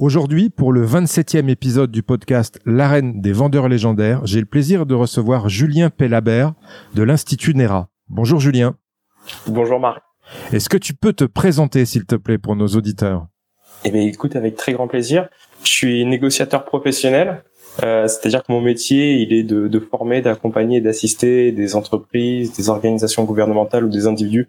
Aujourd'hui, pour le 27e épisode du podcast L'arène des vendeurs légendaires, j'ai le plaisir de recevoir Julien Pellabert de l'Institut NERA. Bonjour Julien. Bonjour Marc. Est-ce que tu peux te présenter s'il te plaît pour nos auditeurs? Eh bien écoute, avec très grand plaisir. Je suis négociateur professionnel, euh, c'est-à-dire que mon métier, il est de, de former, d'accompagner, d'assister des entreprises, des organisations gouvernementales ou des individus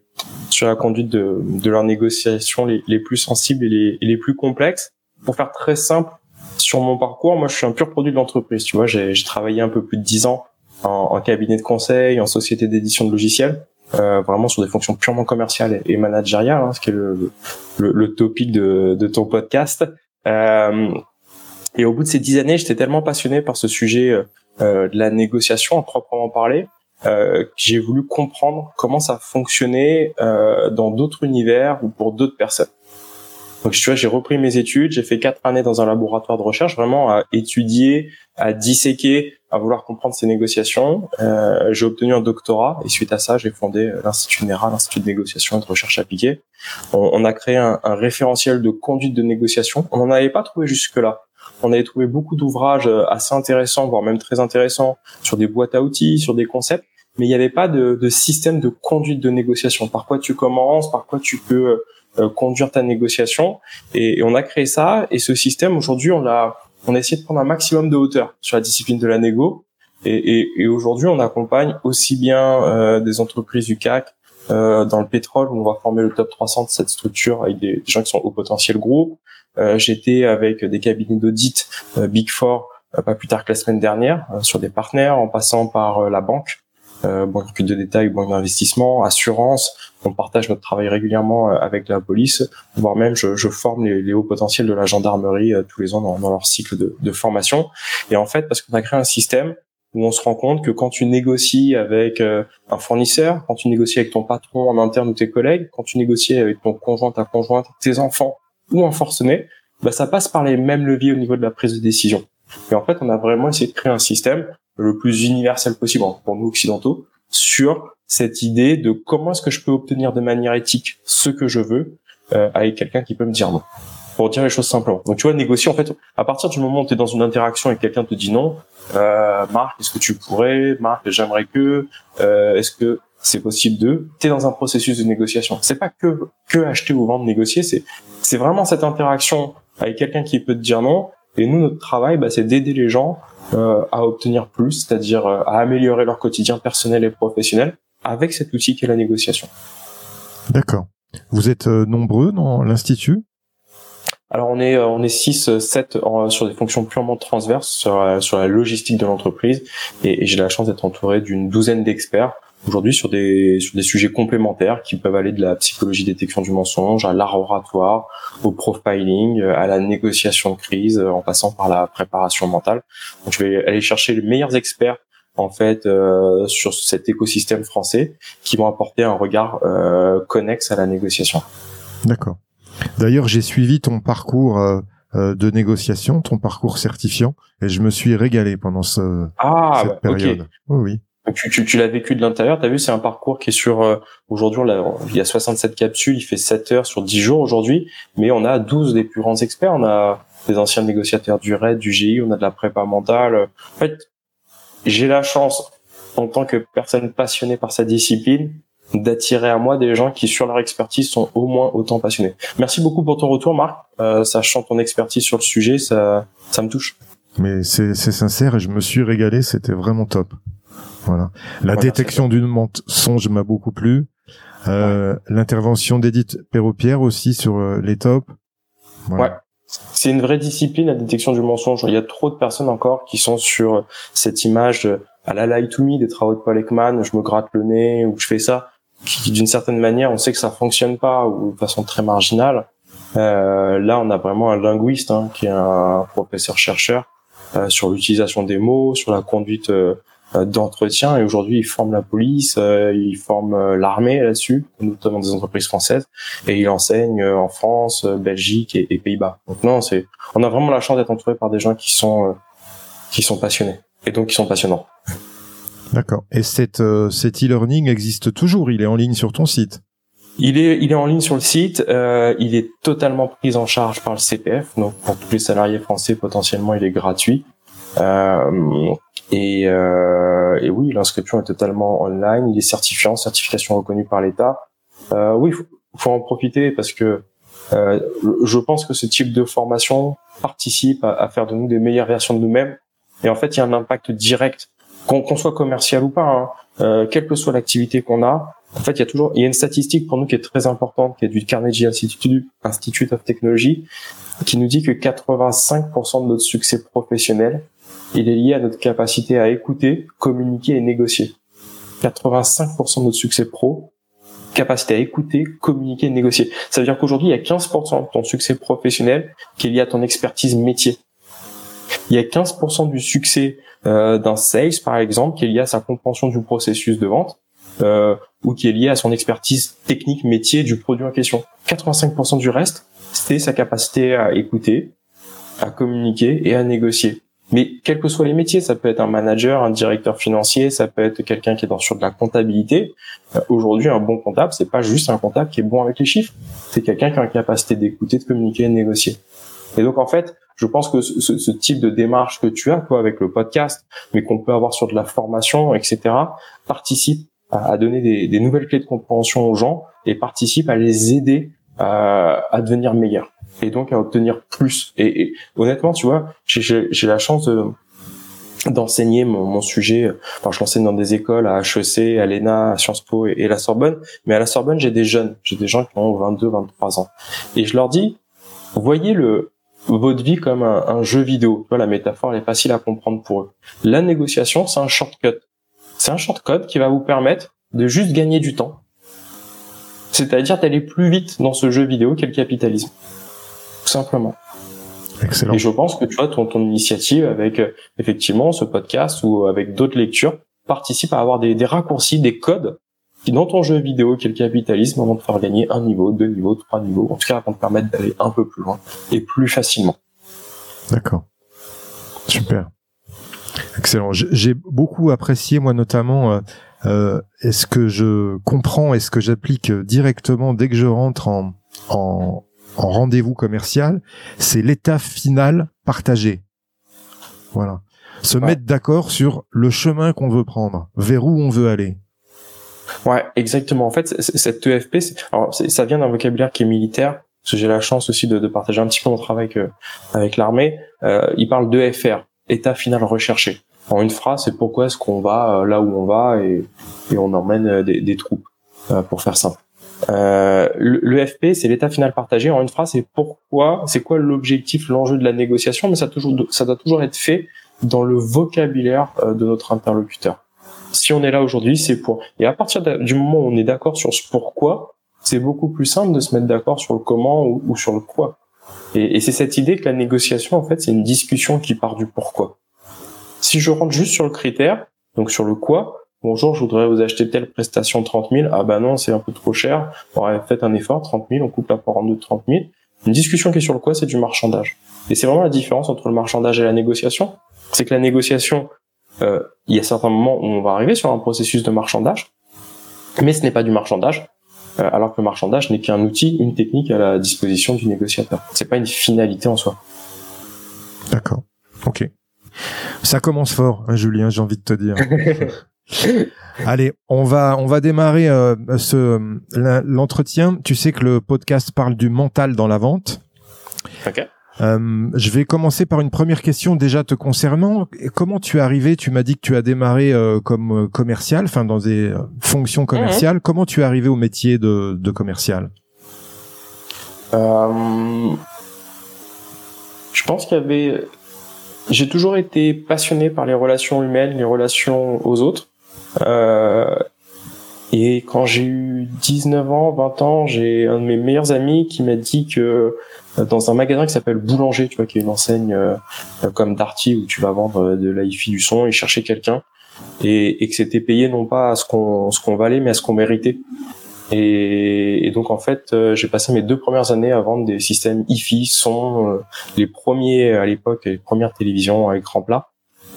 sur la conduite de, de leurs négociations les, les, plus sensibles et les, et les, plus complexes. Pour faire très simple, sur mon parcours, moi, je suis un pur produit de l'entreprise. Tu vois, j'ai travaillé un peu plus de dix ans en, en, cabinet de conseil, en société d'édition de logiciels, euh, vraiment sur des fonctions purement commerciales et, managériales, hein, ce qui est le, le, le topic de, de ton podcast. Euh, et au bout de ces dix années, j'étais tellement passionné par ce sujet euh, euh de la négociation, à proprement parler, euh, que j'ai voulu comprendre comment ça fonctionnait euh, dans d'autres univers ou pour d'autres personnes. Donc, tu vois, j'ai repris mes études, j'ai fait quatre années dans un laboratoire de recherche, vraiment à étudier, à disséquer, à vouloir comprendre ces négociations. Euh, j'ai obtenu un doctorat et suite à ça, j'ai fondé l'Institut NERA, l'Institut de négociation et de recherche appliquée. On, on a créé un, un, référentiel de conduite de négociation. On n'en avait pas trouvé jusque-là on avait trouvé beaucoup d'ouvrages euh, assez intéressants, voire même très intéressants, sur des boîtes à outils, sur des concepts, mais il n'y avait pas de, de, système de conduite de négociation. Par quoi tu commences, par quoi tu peux euh, conduire ta négociation, et, on a créé ça. Et ce système, aujourd'hui, on a on a essayé de prendre un maximum de hauteur sur la discipline de la négo. Et, et, et aujourd'hui, on accompagne aussi bien euh, des entreprises du CAC euh, dans le pétrole, où on va former le top 300 de cette structure avec des, gens qui sont au potentiel groupe. Euh, J'étais avec des cabinets d'audit euh, Big Four euh, pas plus tard que la semaine dernière euh, sur des partenaires, en passant par la banque, banque de détail, banque d'investissement, assurance. On partage notre travail régulièrement avec la police, voire même je, je forme les, les, hauts potentiels de la gendarmerie tous les ans dans, dans leur cycle de, de formation. Et en fait, parce qu'on a créé un système où on se rend compte que quand tu négocies avec euh, un fournisseur, quand tu négocies avec ton patron en interne ou tes collègues, quand tu négocies avec ton conjoint, ta conjointe, tes enfants ou un forcené, bah ça passe par les mêmes leviers au niveau de la prise de décision. Et en fait, on a vraiment essayé de créer un système le plus universel possible pour nous occidentaux sur cette idée de comment est-ce que je peux obtenir de manière éthique ce que je veux euh, avec quelqu'un qui peut me dire non pour dire les choses simplement. Donc tu vois, négocier en fait, à partir du moment où tu es dans une interaction et quelqu'un te dit non, euh, Marc, est-ce que tu pourrais, Marc, j'aimerais que, euh, est-ce que c'est possible de, tu es dans un processus de négociation. C'est pas que que acheter ou vendre, négocier, c'est c'est vraiment cette interaction avec quelqu'un qui peut te dire non. Et nous, notre travail, bah, c'est d'aider les gens à obtenir plus, c'est-à-dire euh, à améliorer leur quotidien personnel et professionnel avec cet outil qui est la négociation. D'accord. Vous êtes euh, nombreux dans l'institut? Alors on est euh, on est 6 7 euh, sur des fonctions purement transverses sur, euh, sur la logistique de l'entreprise et, j'ai la chance d'être entouré d'une douzaine d'experts aujourd'hui sur des sur des sujets complémentaires qui peuvent aller de la psychologie détection du mensonge à l'art oratoire, au profiling, à la négociation de crise en passant par la préparation mentale. Donc je vais aller chercher les meilleurs experts en fait euh, sur cet écosystème français qui vont apporter un regard euh, connexe à la négociation. D'accord. D'ailleurs, j'ai suivi ton parcours euh, euh, de négociation, ton parcours certifiant, et je me suis régalé pendant ce, ah, cette période. oui. Tu, tu, tu l'as vécu de l'intérieur, tu as vu, c'est un parcours qui est sur, euh, aujourd'hui, il y a 67 capsules, il fait 7 heures sur 10 jours aujourd'hui, mais on a 12 des plus grands experts, on a des anciens négociateurs du RAID, du GI, on a de la prépa mentale. En fait, j'ai la chance, en tant que personne passionnée par sa discipline, d'attirer à moi des gens qui, sur leur expertise, sont au moins autant passionnés. Merci beaucoup pour ton retour, Marc. Euh, sachant ton expertise sur le sujet, ça, ça me touche. Mais c'est sincère et je me suis régalé, c'était vraiment top. Voilà. La détection d'une mensonge m'a beaucoup plu. Euh, L'intervention d'Edith Perropierre aussi sur euh, les tops. Ouais. C'est une vraie discipline, la détection du mensonge. Il y a trop de personnes encore qui sont sur cette image à la lie to me des travaux de Paul Ekman, je me gratte le nez ou je fais ça, qui d'une certaine manière, on sait que ça fonctionne pas ou de façon très marginale. Euh, là, on a vraiment un linguiste hein, qui est un professeur chercheur euh, sur l'utilisation des mots, sur la conduite euh, euh, d'entretien et aujourd'hui il forme la police, euh, il forme euh, l'armée là-dessus, notamment des entreprises françaises et il enseigne en France, Belgique et, Pays-Bas. Donc non, c'est on a vraiment la chance d'être entouré par des gens qui sont qui sont passionnés et donc qui sont passionnants. D'accord. Et cette cet e-learning existe toujours, il est en ligne sur ton site. Il est, il est en ligne sur le site. Euh, il est totalement pris en charge par le CPF. Donc pour tous les salariés français, potentiellement, il est gratuit. Euh, et, euh, et oui, l'inscription est totalement online. Il est certifiant, certification reconnue par l'État. Euh, oui, faut, faut en profiter parce que euh, je pense que ce type de formation participe à, faire de nous des meilleures versions de nous-mêmes. Et en fait, il y a un impact direct, qu'on soit commercial ou pas, hein, euh, quelle que soit l'activité qu'on a. En fait, il y a toujours, il y a une statistique pour nous qui est très importante, qui est du Carnegie Institute, Institute of Technology, qui nous dit que 85% de notre succès professionnel il est lié à notre capacité à écouter, communiquer et négocier. 85% de notre succès pro, capacité à écouter, communiquer et négocier. Ça veut dire qu'aujourd'hui, il y a 15% de ton succès professionnel qui est lié à ton expertise métier. Il y a 15% du succès euh, d'un sales, par exemple, qui est lié à sa compréhension du processus de vente euh, ou qui est lié à son expertise technique métier du produit en question. 85% du reste, c'est sa capacité à écouter, à communiquer et à négocier. Mais quels que soient les métiers, ça peut être un manager, un directeur financier, ça peut être quelqu'un qui est dans sur de la comptabilité. Euh, aujourd'hui, un bon comptable, c'est pas juste un comptable qui est bon avec les chiffres. C'est quelqu'un qui a la capacité d'écouter, de communiquer, de négocier. Et donc en fait, je pense que ce, type de démarche que tu as, toi, avec le podcast, mais qu'on peut avoir sur de la formation, etc., participe à, donner des, nouvelles clés de compréhension aux gens et participe à les aider à, à devenir meilleurs et donc à obtenir plus. Et, honnêtement, tu vois, j'ai la chance de d'enseigner mon, mon, sujet. Enfin, je l'enseigne dans des écoles à HEC, à l'ENA, à Sciences Po et, la Sorbonne. Mais à la Sorbonne, j'ai des jeunes, j'ai des gens qui ont 22, 23 ans. Et je leur dis, voyez le votre vie comme un, un jeu vidéo. Vois, la métaphore, elle est facile à comprendre pour eux. La négociation, c'est un shortcut. C'est un shortcut qui va vous permettre de juste gagner du temps. C'est-à-dire d'aller plus vite dans ce jeu vidéo qu'est le capitalisme tout simplement. Excellent. Et je pense que tu vois ton, ton initiative avec euh, effectivement ce podcast ou avec d'autres lectures participe à avoir des, des raccourcis, des codes qui dans ton jeu vidéo qui est le capitalisme vont te faire gagner un niveau, deux niveaux, trois niveaux, en tout cas vont te permettre d'aller un peu plus loin et plus facilement. D'accord. Super. Excellent. J'ai beaucoup apprécié moi notamment euh, euh, est-ce que je comprends, est-ce que j'applique directement dès que je rentre en, en, en rendez-vous commercial, c'est l'état final partagé. Voilà. Se mettre d'accord sur le chemin qu'on veut prendre, vers où on veut aller. Ouais, exactement. En fait, cette EFP, alors ça vient d'un vocabulaire qui est militaire, parce que j'ai la chance aussi de, de, partager un petit peu mon travail avec, avec l'armée. Euh, il parle d'EFR, état final recherché. En une phrase, c'est pourquoi est-ce qu'on va euh, là où on va et, et on emmène euh, des, des troupes, euh, pour faire simple. Euh, le, c'est l'état final partagé. En une phrase, c'est pourquoi, c'est quoi l'objectif, l'enjeu de la négociation, mais ça, toujours, ça doit toujours être fait dans le vocabulaire euh, de notre interlocuteur. Si on est là aujourd'hui, c'est pour. Et à partir du moment où on est d'accord sur ce pourquoi, c'est beaucoup plus simple de se mettre d'accord sur le comment ou, sur le quoi. Et c'est cette idée que la négociation, en fait, c'est une discussion qui part du pourquoi. Si je rentre juste sur le critère, donc sur le quoi, Bonjour, je voudrais vous acheter telle prestation 30 000. Ah bah non, c'est un peu trop cher. On fait un effort, 30 000, on coupe la part en deux de 30 000. Une discussion qui est sur le quoi, c'est du marchandage. Et c'est vraiment la différence entre le marchandage et la négociation. C'est que la négociation, euh, il y a certains moments où on va arriver sur un processus de marchandage, mais ce n'est pas du marchandage, euh, alors que le marchandage n'est qu'un outil, une technique à la disposition du négociateur. C'est pas une finalité en soi. D'accord. Ok. Ça commence fort, hein, Julien, j'ai envie de te dire. Allez, on va on va démarrer euh, ce l'entretien. Tu sais que le podcast parle du mental dans la vente. Ok. Euh, je vais commencer par une première question déjà te concernant. Comment tu es arrivé? Tu m'as dit que tu as démarré euh, comme commercial, enfin dans des fonctions commerciales. Comment tu es arrivé au métier de, de commercial? Je pense qu'il y avait. J'ai toujours été passionné par les relations humaines, les relations aux autres. Euh, et quand j'ai eu 19 ans, 20 ans, j'ai un de mes meilleurs amis qui m'a dit que euh, dans un magasin qui s'appelle Boulanger, tu vois, qui est une enseigne euh, comme Darty où tu vas vendre de la du son, il cherchait quelqu'un et, que c'était payé non pas à ce qu'on ce valait, mais à ce qu'on méritait. Et, donc en fait, j'ai passé mes deux premières années à vendre des systèmes hi-fi, son, les premiers à l'époque, les premières télévisions à écran plat.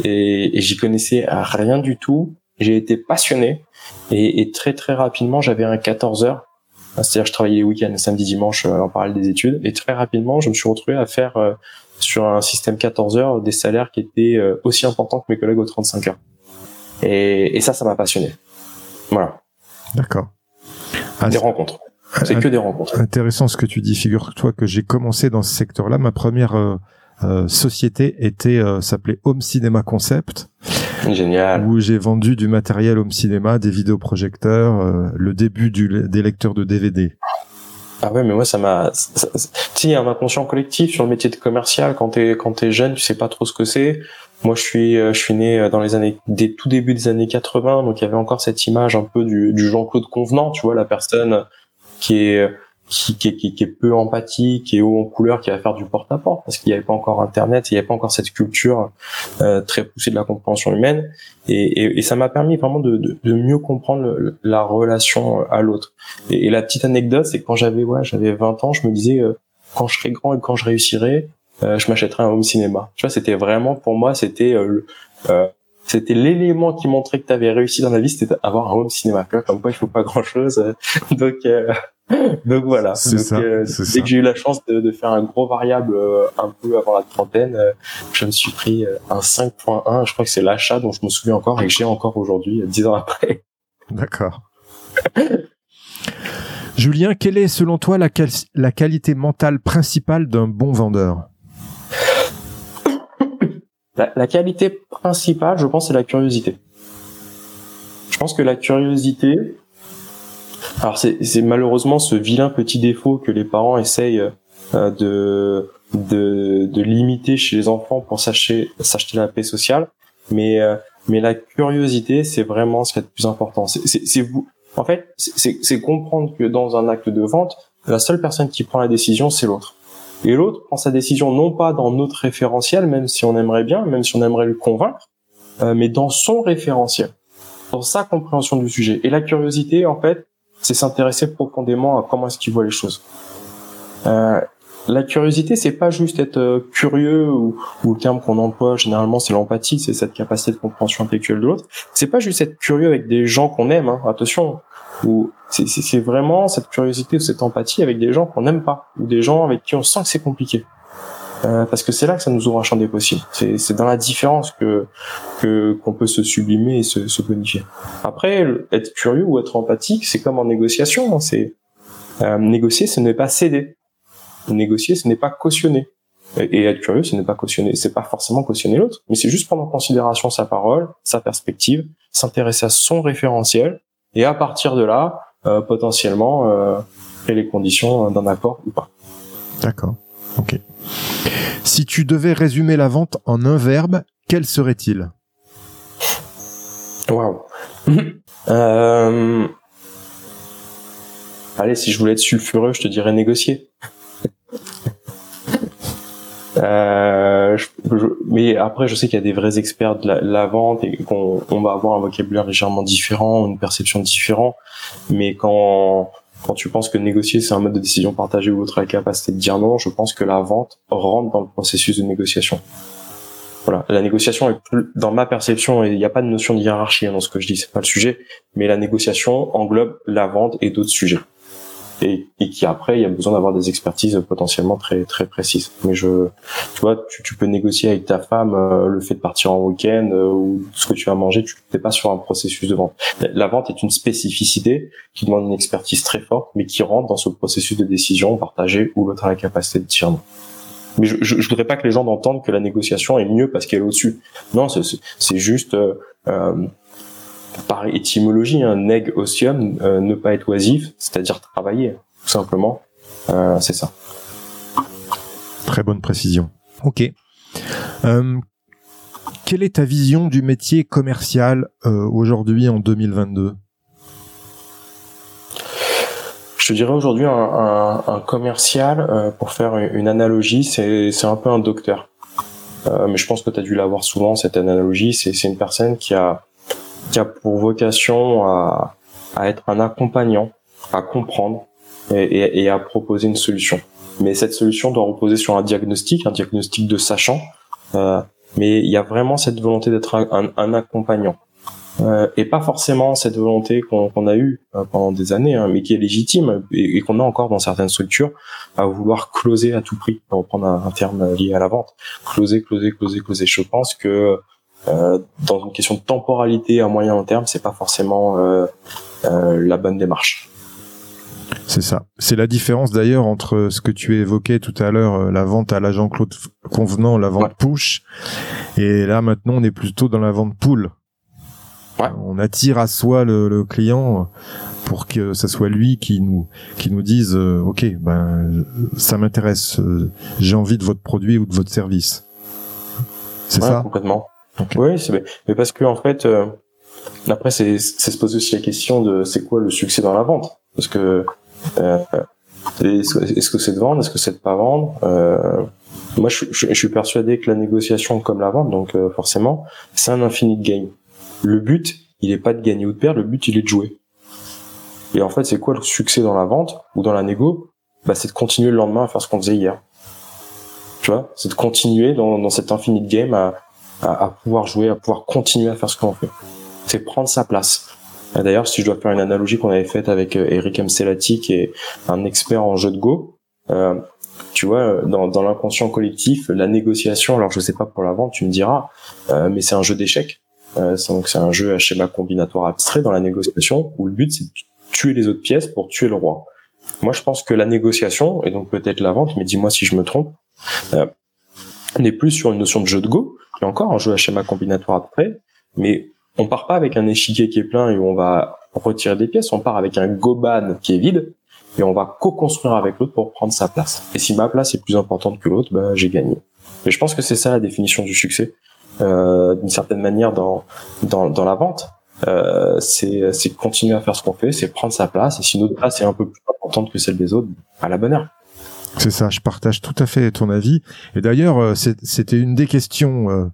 Et j'y connaissais rien du tout j'ai été passionné et, et, très très rapidement j'avais un 14 heures. C'est-à-dire je travaillais les week-ends samedi dimanche euh, en parallèle des études. Et très rapidement je me suis retrouvé à faire euh, sur un système 14 heures des salaires qui étaient euh, aussi importants que mes collègues aux 35 heures. Et, et ça ça m'a passionné. Voilà. D'accord. Ah, des rencontres. C'est que des rencontres. intéressant ce que tu dis. Figure-toi que j'ai commencé dans ce secteur-là. Ma première euh, société était s'appelait Home Cinema Concept Génial. Où j'ai vendu du matériel home cinéma, des vidéoprojecteurs, euh, le début du, des lecteurs de DVD. Ah ouais, mais moi ça m'a. Tu sais, il y a un inconscient collectif sur le métier de commercial. Quand t'es quand t'es jeune, tu sais pas trop ce que c'est. Moi, je suis je suis né euh, dans les années des tout début des années 80, donc il y avait encore cette image un peu du, du Jean-Claude Convenant, tu vois, la personne qui est qui, qui, qui, qui, est peu empathique, qui est haut en couleur, qui va faire du porte-à-porte, parce qu'il n'y avait pas encore Internet, il n'y avait pas encore cette culture euh, très poussée de la compréhension humaine, et, et, et ça m'a permis vraiment de, de, de mieux comprendre la relation à l'autre. Et, la petite anecdote, c'est que quand j'avais ouais, j'avais 20 ans, je me disais euh, quand je serai grand et quand je réussirai, euh, je m'achèterai un home cinéma. Tu vois, c'était vraiment pour moi, c'était euh, c'était l'élément qui montrait que tu avais réussi dans la vie, c'était avoir un home cinéma. Comme quoi, il faut pas grand chose. Donc, Donc voilà. C'est ça, euh, dès que j'ai eu la chance de, de, faire un gros variable euh, un peu avant la trentaine, euh, je me suis pris un 5.1. Je crois que c'est l'achat dont je me souviens encore et que j'ai encore aujourd'hui, dix ans après. D'accord. Julien, quelle est selon toi la, la qualité mentale principale d'un bon vendeur? La, la, qualité principale, je pense, c'est la curiosité. Je pense que la curiosité, alors c'est malheureusement ce vilain petit défaut que les parents essayent euh, de, de, de limiter chez les enfants pour s'acheter la paix sociale, mais euh, mais la curiosité c'est vraiment ce qui est le plus important. C'est vous. En fait, c'est comprendre que dans un acte de vente, la seule personne qui prend la décision c'est l'autre. Et l'autre prend sa décision non pas dans notre référentiel, même si on aimerait bien, même si on aimerait le convaincre, euh, mais dans son référentiel, dans sa compréhension du sujet. Et la curiosité, en fait, c'est s'intéresser profondément à comment est-ce qu'il voit les choses. Euh, la curiosité, c'est pas juste être euh, curieux ou, ou, le terme qu'on emploie généralement, c'est l'empathie, c'est cette capacité de compréhension intellectuelle de l'autre. C'est pas juste être curieux avec des gens qu'on aime, hein, attention. Ou c'est vraiment cette curiosité ou cette empathie avec des gens qu'on n'aime pas ou des gens avec qui on sent que c'est compliqué. Euh, parce que c'est là que ça nous ouvre un champ des possibles. C'est dans la différence que qu'on peut se sublimer et se, se bonifier. Après, être curieux ou être empathique, c'est comme en négociation. Hein, c'est euh, négocier, ce n'est pas céder. Négocier, ce n'est pas cautionner. Et, être curieux, ce n'est pas cautionner. C'est pas forcément cautionner l'autre, mais c'est juste prendre en considération sa parole, sa perspective, s'intéresser à son référentiel, et à partir de là, euh, potentiellement, euh, créer les conditions d'un accord ou pas. D'accord. Ok. Si tu devais résumer la vente en un verbe, quel serait-il? Waouh. euh... Allez, si je voulais être sulfureux, je te dirais négocier. euh, mais après, je sais qu'il y a des vrais experts de la, vente et qu'on va avoir un vocabulaire légèrement différent, une perception différente. Mais quand quand tu penses que négocier c'est un mode de décision partagé ou l'autre a la capacité de dire non, je pense que la vente rentre dans le processus de négociation. Voilà, la négociation est plus, dans ma perception, il n'y a pas de notion de hiérarchie hein, dans ce que je dis, c'est pas le sujet, mais la négociation englobe la vente et d'autres sujets. Et, et qui après il y a besoin d'avoir des expertises potentiellement très très précises. Mais je, tu vois, tu, tu peux négocier avec ta femme euh, le fait de partir en week-end euh, ou ce que tu vas manger, tu n'es pas sur un processus de vente. La vente est une spécificité qui demande une expertise très forte, mais qui rentre dans ce processus de décision partagée où l'autre a la capacité de dire non. Mais je, je, je, voudrais pas que les gens entendent que la négociation est mieux parce qu'elle est au-dessus. Non, c'est juste euh, euh, par étymologie, un hein, neg osium, euh, ne pas être oisif, c'est-à-dire travailler, tout simplement. Euh, c'est ça. Très bonne précision. Ok. Euh, quelle est ta vision du métier commercial aujourd'hui en 2022 je dirais aujourd'hui un, un, un, commercial, pour faire une analogie, c'est un peu un docteur. mais je pense que tu as dû l'avoir souvent, cette analogie. C'est une personne qui a qui a pour vocation à, à être un accompagnant, à comprendre et, et, à proposer une solution. Mais cette solution doit reposer sur un diagnostic, un diagnostic de sachant. Euh, mais il y a vraiment cette volonté d'être un, un, accompagnant. Euh, et pas forcément cette volonté qu'on a eue euh, pendant des années, hein, mais qui est légitime et, qu'on a encore dans certaines structures à vouloir closer à tout prix, pour reprendre un, terme lié à la vente. Closer, closer, closer, closer. Je pense que dans une question de temporalité à moyen long terme, c'est pas forcément euh, euh, la bonne démarche. C'est ça. C'est la différence d'ailleurs entre ce que tu évoquais tout à l'heure, la vente à l'agent Claude convenant, la vente push, et là maintenant on est plutôt dans la vente pool. Ouais. On attire à soi le, le, client pour que ce soit lui qui nous qui nous dise ok ben ça m'intéresse, j'ai envie de votre produit ou de votre service. C'est ça? complètement. Oui, c'est mais parce que en fait, euh, après c'est se poser aussi la question de c'est quoi le succès dans la vente? Parce que euh, est-ce que c'est de vendre, est-ce que c'est de pas vendre? Euh, Moi, je, je, suis persuadé que la négociation comme la vente, donc euh, forcément, c'est un infini de game. Le but, il est pas de gagner ou de perdre, le but, il est de jouer. Et en fait, c'est quoi le succès dans la vente ou dans la négo? Bah, c'est de continuer le lendemain à faire ce qu'on faisait hier. Tu vois, c'est de continuer dans, dans cet infini de game à, à, pouvoir jouer, à pouvoir continuer à faire ce qu'on fait. C'est prendre sa place. D'ailleurs, si je dois faire une analogie qu'on avait faite avec euh, Eric Mcelati, qui est un expert en jeu de Go, euh, tu vois, dans, dans l'inconscient collectif, la négociation, alors je sais pas pour la vente, tu me diras, euh, mais c'est un jeu d'échecs. Euh, donc c'est un jeu à schéma combinatoire abstrait dans la négociation, où le but c'est de tuer les autres pièces pour tuer le roi. Moi, je pense que la négociation, et donc peut-être la vente, mais dis-moi si je me trompe, euh, n'est plus sur une notion de jeu de Go, qui est encore un jeu à schéma combinatoire après, mais on part pas avec un échiquier qui est plein et où on va retirer des pièces, on part avec un goban qui est vide et on va co-construire avec l'autre pour prendre sa place. Et si ma place est plus importante que l'autre, bah, j'ai gagné. Et je pense que c'est ça la définition du succès, euh, d'une certaine manière dans, dans, dans la vente. Euh, c'est continuer à faire ce qu'on fait, c'est prendre sa place, et si notre place est un peu plus importante que celle des autres, à la bonne heure. C'est ça, je partage tout à fait ton avis. Et d'ailleurs, euh, c'était une des questions euh,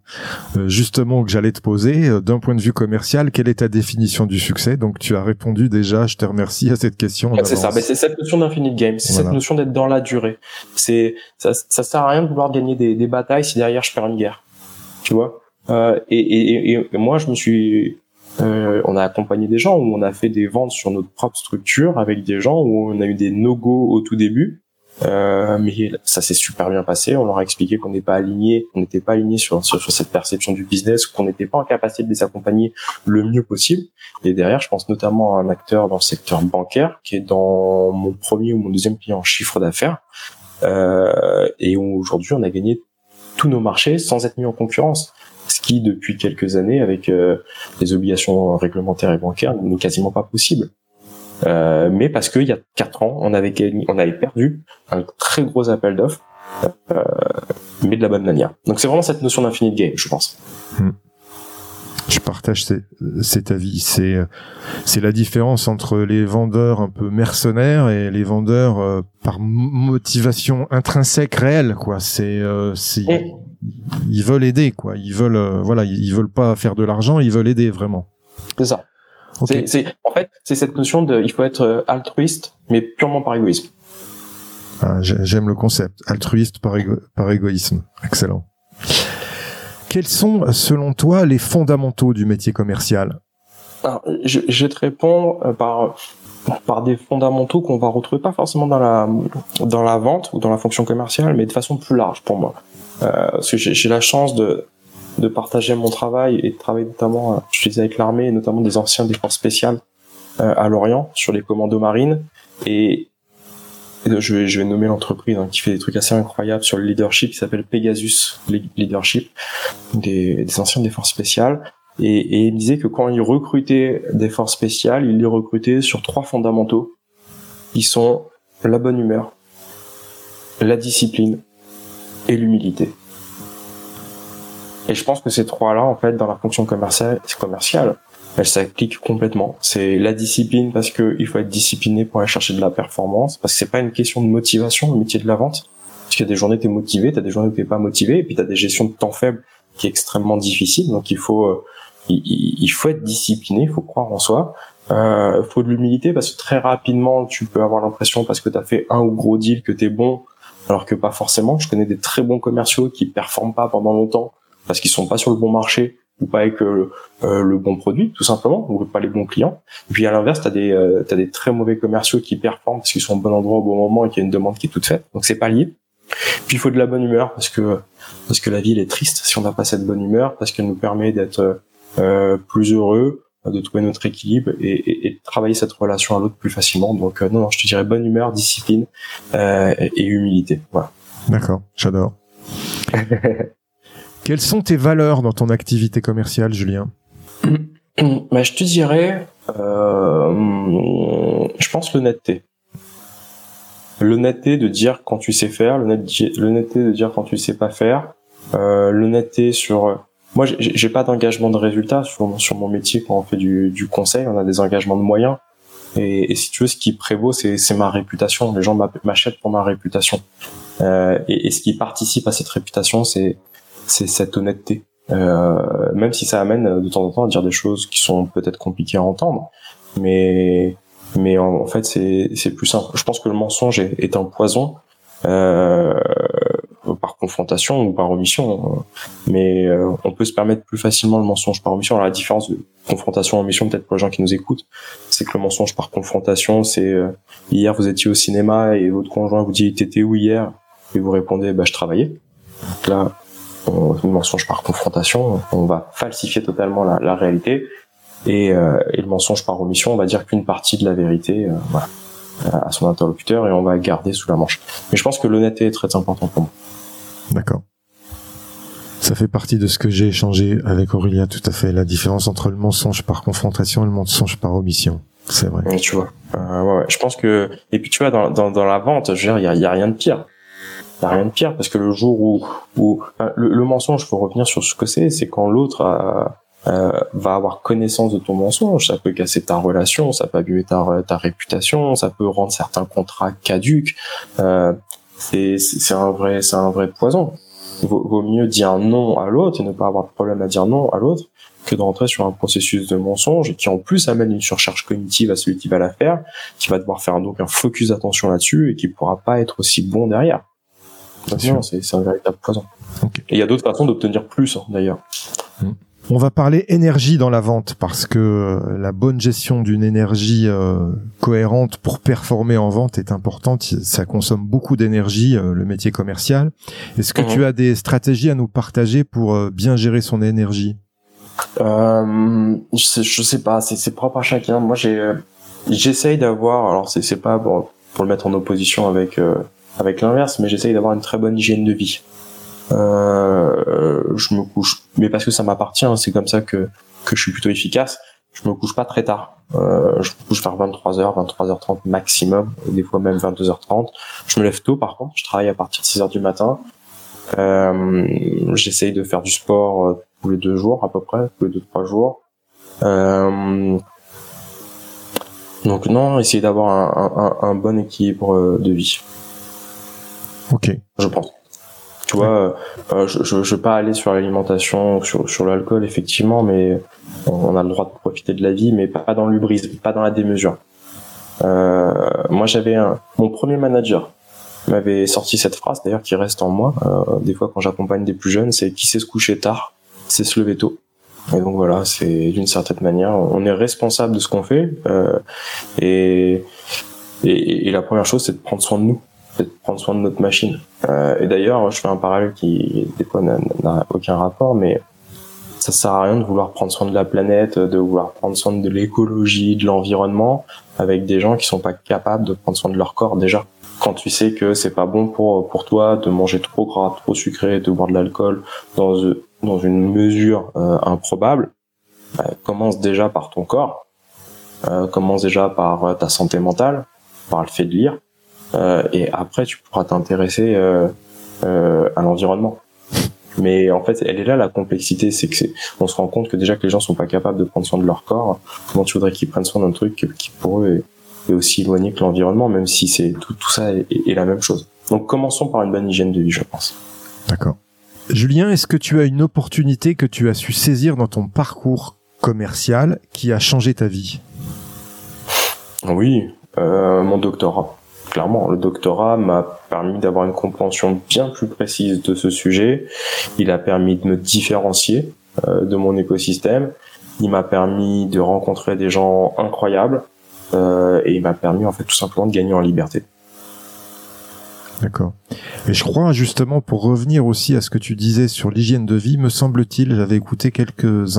euh, justement que j'allais te poser. D'un point de vue commercial, quelle est ta définition du succès? Donc tu as répondu déjà, je te remercie à cette question. C'est ça, c'est cette notion d'infinite game, c'est cette notion d'être dans la durée. C'est ça, ça sert à rien de vouloir gagner des, des batailles si derrière je perds une guerre. Tu vois? Euh, et, et, et, moi, je me suis euh, on a accompagné des gens où on a fait des ventes sur notre propre structure avec des gens où on a eu des no-go au tout début euh, mais ça s'est super bien passé. On leur a expliqué qu'on n'est pas aligné, on n'était pas aligné sur, sur, cette perception du business, qu'on n'était pas en capacité de les accompagner le mieux possible. Et derrière, je pense notamment à un acteur dans le secteur bancaire qui est dans mon premier ou mon deuxième client en chiffre d'affaires. Euh, et aujourd'hui, on a gagné tous nos marchés sans être mis en concurrence. Ce qui, depuis quelques années, avec euh, les obligations réglementaires et bancaires, n'est quasiment pas possible. Euh, mais parce qu'il y a quatre ans, on avait on avait perdu un très gros appel d'offres, euh, mais de la bonne manière. Donc c'est vraiment cette notion d'infinite game, je pense. Hmm. Je partage cet avis. C'est c'est la différence entre les vendeurs un peu mercenaires et les vendeurs euh, par motivation intrinsèque réelle, quoi. C'est c'est ils veulent aider, quoi. Ils veulent voilà, ils veulent pas faire de l'argent, ils veulent aider vraiment. C'est ça. C'est, en fait, c'est cette notion de, il faut être euh, altruiste, mais purement par égoïsme. Ah, j'aime le concept, altruiste par, par égoïsme. Excellent. Quels sont, selon toi, les fondamentaux du métier commercial? Alors, je, je, vais te répondre euh, par par des fondamentaux qu'on va retrouver pas forcément dans la dans la vente ou dans la fonction commerciale, mais de façon plus large pour moi. Euh, parce que j'ai la chance de de partager mon travail et de travailler notamment, je disais avec l'armée, et notamment des anciens des forces spéciales à Lorient sur les commandos marines. Et, je, vais, je vais nommer l'entreprise hein, qui fait des trucs assez incroyables sur le leadership, qui s'appelle Pegasus Leadership, des, des anciens des forces spéciales. Et, et, il disait que quand il recrutait des forces spéciales, il les recrutait sur trois fondamentaux, qui sont la bonne humeur, la discipline et l'humilité. Et je pense que ces trois-là, en fait, dans la fonction commerciale, commerciale elle s'applique complètement. C'est la discipline parce que il faut être discipliné pour aller chercher de la performance, parce que c'est pas une question de motivation, le métier de la vente. Parce qu'il y a des journées t'es motivé, t'as des journées t'es pas motivé, et puis t'as des gestions de temps faibles qui est extrêmement difficile. Donc il faut, euh, il, faut être discipliné, il faut croire en soi. Euh, faut de l'humilité parce que très rapidement tu peux avoir l'impression parce que t'as fait un ou gros deal que t'es bon, alors que pas forcément. Je connais des très bons commerciaux qui performent pas pendant longtemps parce qu'ils sont pas sur le bon marché ou pas avec euh, euh, le bon produit tout simplement ou pas les bons clients. Et puis à l'inverse t'as des euh, t'as des très mauvais commerciaux qui performent parce qu'ils sont au bon endroit au bon moment et qu'il y a une demande qui est toute faite. Donc c'est pas lié. Puis il faut de la bonne humeur parce que parce que la vie elle est triste si on n'a pas cette bonne humeur parce qu'elle nous permet d'être euh, plus heureux de trouver notre équilibre et, et, et de travailler cette relation à l'autre plus facilement. Donc non, non je te dirais bonne humeur discipline et humilité. Voilà. D'accord. J'adore Quelles sont tes valeurs dans ton activité commerciale, Julien bah, Je te dirais, euh, je pense l'honnêteté. L'honnêteté de dire quand tu sais faire, l'honnêteté de dire quand tu sais pas faire, euh, l'honnêteté sur... Moi, j'ai pas d'engagement de résultat sur, sur mon métier quand on fait du, conseil, on a des engagements de moyens. Et, si tu veux, ce qui prévaut, c'est ma réputation. Les gens m'achètent pour ma réputation. Euh, et, ce qui participe à cette réputation, c'est c'est cette honnêteté. Euh, même si ça amène de temps en temps à dire des choses qui sont peut-être compliquées à entendre, mais mais en, fait c'est c'est plus simple. Je pense que le mensonge est, un poison euh, par confrontation ou par omission, mais euh, on peut se permettre plus facilement le mensonge par omission. Alors la différence de confrontation omission peut-être pour les gens qui nous écoutent, c'est que le mensonge par confrontation, c'est euh, hier vous étiez au cinéma et votre conjoint vous dit t'étais où hier? Et vous répondez bah je travaillais. là une mensonge par confrontation, on va falsifier totalement la, la réalité. Et, euh, et, le mensonge par omission, on va dire qu'une partie de la vérité euh, voilà, à son interlocuteur et on va garder sous la manche. Mais je pense que l'honnêteté est très important pour moi. D'accord. Ça fait partie de ce que j'ai échangé avec Aurélia, tout à fait. La différence entre le mensonge par confrontation et le mensonge par omission. C'est vrai. Et tu vois. Euh, ouais, ouais. Je pense que et puis tu vois dans, dans, dans la vente, je veux dire, il y a, y a rien de pire il n'y a rien de pire parce que le jour où, où le, le mensonge, faut revenir sur ce que c'est, c'est quand l'autre euh, va avoir connaissance de ton mensonge, ça peut casser ta relation, ça peut abîmer ta, ta réputation, ça peut rendre certains contrats caduques. Euh, c'est un vrai, c'est un vrai poison. Vaut, vaut mieux dire non à l'autre et ne pas avoir de problème à dire non à l'autre que de rentrer sur un processus de mensonge qui en plus amène une surcharge cognitive à celui qui va la faire, qui va devoir faire donc un focus d'attention là-dessus et qui pourra pas être aussi bon derrière. C'est un véritable poison. Et il y a d'autres façons d'obtenir plus, hein, d'ailleurs. On va parler énergie dans la vente parce que euh, la bonne gestion d'une énergie euh, cohérente pour performer en vente est importante. Ça consomme beaucoup d'énergie, euh, le métier commercial. Est-ce que mhm. tu as des stratégies à nous partager pour bien gérer son énergie? Euh, je, sais, je sais pas, c'est propre à chacun. Moi, j'ai, j'essaye d'avoir. Alors, c'est pas pour le mettre en opposition avec avec l'inverse, mais j'essaye d'avoir une très bonne hygiène de vie. Euh, je me couche, mais parce que ça m'appartient, hein, c'est comme ça que que je suis plutôt efficace. Je me couche pas très tard. Euh, je me couche vers 23h, 23h30 maximum, des fois même 22h30. Je me lève tôt par contre, je travaille à partir de 6h du matin. Euh, J'essaye de faire du sport euh, tous les deux jours à peu près, tous les deux trois jours. Euh, donc non, essayer d'avoir un, bon équilibre euh, de vie. Ok. Je pense. Tu vois, euh, je, je, je vais pas aller sur l'alimentation, sur, sur l'alcool, effectivement, mais on a le droit de profiter de la vie, mais pas dans l'ubris, pas dans la démesure. Euh, moi, j'avais un, mon premier manager m'avait sorti cette phrase, d'ailleurs, qui reste en moi. Euh, des fois, quand j'accompagne des plus jeunes, c'est qui sait se coucher tard, c'est se lever tôt. Et donc voilà, c'est d'une certaine manière, on est responsable de ce qu'on fait. Euh, et, et, et, la première chose, c'est de prendre soin de nous, de prendre soin de notre machine. Euh, et d'ailleurs, je fais un parallèle qui des fois n'a aucun rapport, mais ça sert à rien de vouloir prendre soin de la planète, de vouloir prendre soin de l'écologie, de l'environnement, avec des gens qui sont pas capables de prendre soin de leur corps déjà. Quand tu sais que c'est pas bon pour pour toi de manger trop gras, trop sucré, de boire de l'alcool dans dans une mesure euh, improbable, bah, commence déjà par ton corps, euh, commence déjà par euh, ta santé mentale, par le fait de lire, et après tu pourras t'intéresser euh, à l'environnement. Mais en fait, elle est là la complexité, c'est que on se rend compte que déjà que les gens sont pas capables de prendre soin de leur corps. Comment tu voudrais qu'ils prennent soin d'un truc qui pour eux est, aussi éloigné que l'environnement, même si c'est tout, tout ça est, est, la même chose. Donc commençons par une bonne hygiène de vie, je pense. D'accord. Julien, est-ce que tu as une opportunité que tu as su saisir dans ton parcours commercial qui a changé ta vie? Oui, euh, mon doctorat. Clairement, le doctorat m'a permis d'avoir une compréhension bien plus précise de ce sujet. Il a permis de me différencier euh, de mon écosystème. Il m'a permis de rencontrer des gens incroyables euh, et il m'a permis en fait tout simplement de gagner en liberté. D'accord. Et je crois justement pour revenir aussi à ce que tu disais sur l'hygiène de vie, me semble-t-il, j'avais écouté quelques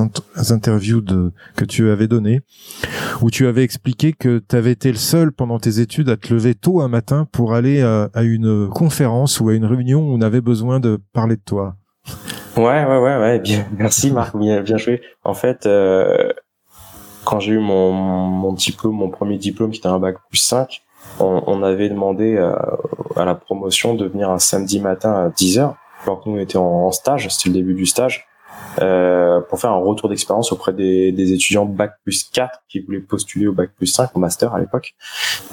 interviews que tu avais données où tu avais expliqué que tu avais été le seul pendant tes études à te lever tôt un matin pour aller à, à une conférence ou à une réunion où on avait besoin de parler de toi. Ouais, ouais, ouais, ouais. Bien, merci Marc, bien, joué. En fait, euh, quand j'ai eu mon, mon diplôme, mon premier diplôme qui était un bac plus 5, on, avait demandé à, à, la promotion de venir un samedi matin à 10h, alors que nous on était en, stage, c'était le début du stage, euh, pour faire un retour d'expérience auprès des, des, étudiants bac plus 4 qui voulaient postuler au bac plus 5 au master à l'époque.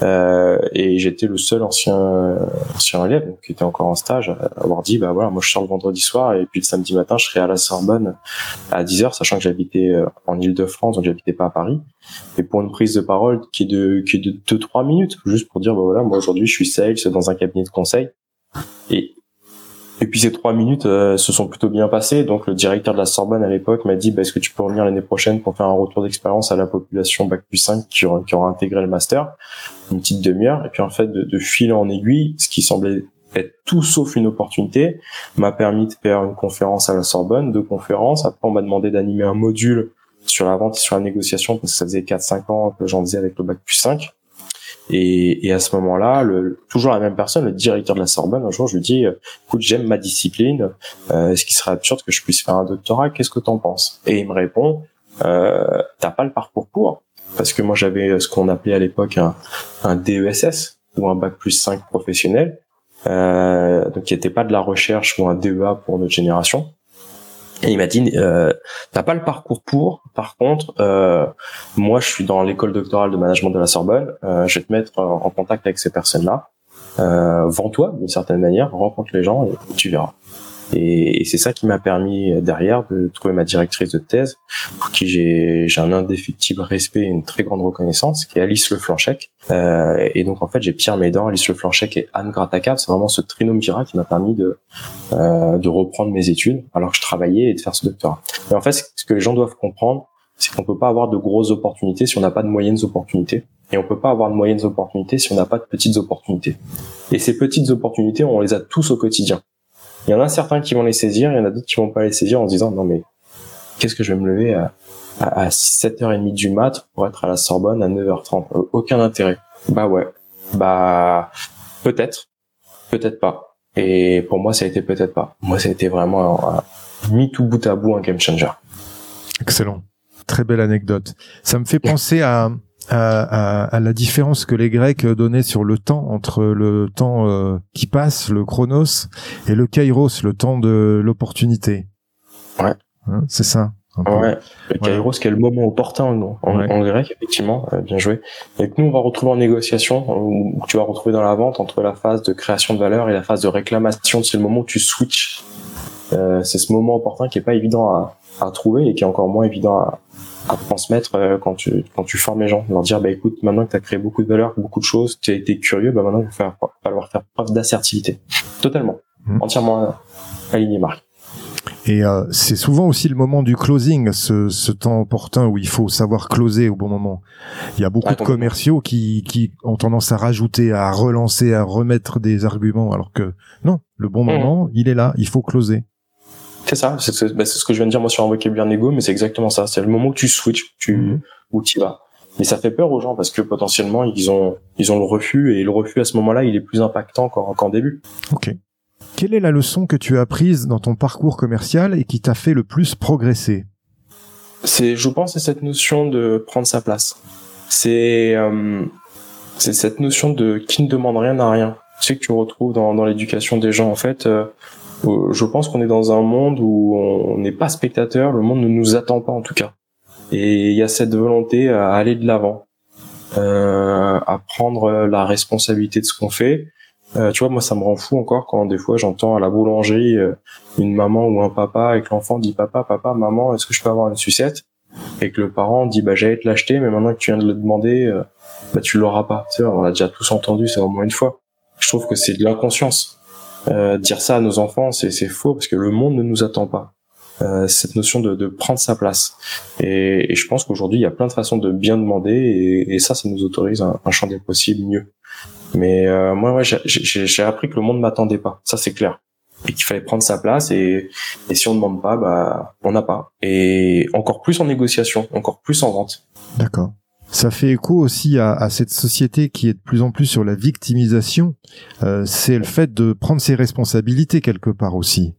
Euh, et j'étais le seul ancien ancien élève qui était encore en stage. À avoir dit bah voilà moi je sors le vendredi soir et puis le samedi matin je serai à la Sorbonne à 10h sachant que j'habitais euh, en Ile-de-France donc j'habitais pas à Paris. Et pour une prise de parole qui est de qui est de 2 3 minutes juste pour dire bah voilà moi aujourd'hui je suis sales dans un cabinet de conseil. Et et puis ces trois minutes euh, se sont plutôt bien passées. Donc le directeur de la Sorbonne à l'époque m'a dit bah, est-ce que tu peux revenir l'année prochaine pour faire un retour d'expérience à la population bac plus 5 qui aura, qui aura intégré le master, une petite demi-heure. Et puis en fait de, de fil en aiguille, ce qui semblait être tout sauf une opportunité, m'a permis de faire une conférence à la Sorbonne, deux conférences. Après on m'a demandé d'animer un module sur la vente et sur la négociation parce que ça faisait 4-5 ans que j'en faisais avec le bac plus 5. Et, et à ce moment-là, toujours la même personne, le directeur de la Sorbonne, un jour, je lui dis, écoute, j'aime ma discipline, euh, est-ce qu'il serait absurde que je puisse faire un doctorat? Qu'est-ce que t'en penses? Et il me répond, euh, t'as pas le parcours pour, parce que moi j'avais ce qu'on appelait à l'époque un, un DESS ou un bac plus 5 professionnel, euh, donc qui n'était pas de la recherche ou un DEA pour notre génération. Et il m'a dit, euh, t'as pas le parcours pour. Par contre, euh, moi, je suis dans l'école doctorale de management de la Sorbonne. Euh, je vais te mettre en contact avec ces personnes-là. Euh, Vends-toi d'une certaine manière, rencontre les gens et tu verras. Et, c'est ça qui m'a permis euh, derrière de trouver ma directrice de thèse, pour qui j'ai un indéfectible respect et une très grande reconnaissance, qui est Alice Leflanchec. Euh, et donc en fait j'ai Pierre Médan, Alice Leflanchec et Anne Gratacat. C'est vraiment ce trinomvirat qui m'a permis de euh, de reprendre mes études alors que je travaillais et de faire ce doctorat. Et en fait ce que les gens doivent comprendre, c'est qu'on peut pas avoir de grosses opportunités si on n'a pas de moyennes opportunités. Et on peut pas avoir de moyennes opportunités si on n'a pas de petites opportunités. Et ces petites opportunités, on les a tous au quotidien. Il y en a certains qui vont les saisir, il y en a d'autres qui vont pas les saisir en se disant non mais qu'est-ce que je vais me lever à, à, 7h30 du mat pour être à la Sorbonne à 9h30 euh, Aucun intérêt. Bah ouais. Bah peut-être, peut-être pas. Et pour moi ça a été peut-être pas. Moi ça a été vraiment un, mis tout bout à bout un game changer. Excellent. Très belle anecdote. Ça me fait penser à à, à, la différence que les Grecs donnaient sur le temps entre le temps euh, qui passe, le chronos, et le kairos, le temps de l'opportunité. Ouais. Hein, c'est ça. Ouais, le kairos qui est le moment opportun en, en, grec, effectivement, euh, bien joué. Et que nous, on va retrouver en négociation, où tu vas retrouver dans la vente entre la phase de création de valeur et la phase de réclamation. C'est le moment où tu switches. Euh, c'est ce moment opportun qui est pas évident à, à trouver et qui est encore moins évident à, à transmettre euh, quand tu quand tu formes les gens, leur dire bah écoute maintenant que tu as créé beaucoup de valeur, beaucoup de choses, tu as été curieux, bah maintenant il va falloir faire preuve d'assertivité. Totalement, mmh. entièrement aligné Marc. Et euh, c'est souvent aussi le moment du closing, ce, ce, temps opportun où il faut savoir closer au bon moment. Il y a beaucoup de commerciaux qui, qui ont tendance à rajouter, à relancer, à remettre des arguments, alors que non, le bon mmh. moment, il est là, il faut closer. C'est ça, c'est bah, ce que je viens de dire moi sur un vocabulaire négo, mais c'est exactement ça. C'est le moment où tu switches, tu, mmh. où tu vas. Mais ça fait peur aux gens parce que potentiellement ils ont ils ont le refus et le refus à ce moment-là il est plus impactant qu'en début. Ok. Quelle est la leçon que tu as prise dans ton parcours commercial et qui t'a fait le plus progresser? C'est, je pense, c'est cette notion de prendre sa place. C'est euh, c'est cette notion de qui ne demande rien à rien. Tu sais que tu retrouves dans, dans l'éducation des gens. En fait, euh, je pense qu'on est dans un monde où on n'est pas spectateur. Le monde ne nous attend pas en tout cas. Et il y a cette volonté à aller de l'avant, euh, à prendre la responsabilité de ce qu'on fait. Euh, tu vois, moi, ça me rend fou encore quand des fois j'entends à la boulangerie euh, une maman ou un papa et que l'enfant dit papa, papa, maman, est-ce que je peux avoir une sucette? Et que le parent dit bah j'allais te l'acheter, mais maintenant que tu viens de le demander, euh, bah tu l'auras pas. Tu sais, on l'a déjà tous entendu, c'est au moins une fois. Je trouve que c'est de l'inconscience. Dire ça à nos enfants, c'est faux parce que le monde ne nous attend pas. Euh, cette notion de, de, prendre sa place. Et, et je pense qu'aujourd'hui, il y a plein de façons de bien demander, et, et ça, ça nous autorise un, un champ des possibles mieux. Mais euh, moi, ouais, j'ai appris que le monde m'attendait pas. Ça, c'est clair. Et qu'il fallait prendre sa place. Et, et si on demande pas, bah, on n'a pas. Et encore plus en négociation, encore plus en vente. D'accord. Ça fait écho aussi à, à, cette société qui est de plus en plus sur la victimisation. Euh, c'est le fait de prendre ses responsabilités quelque part aussi.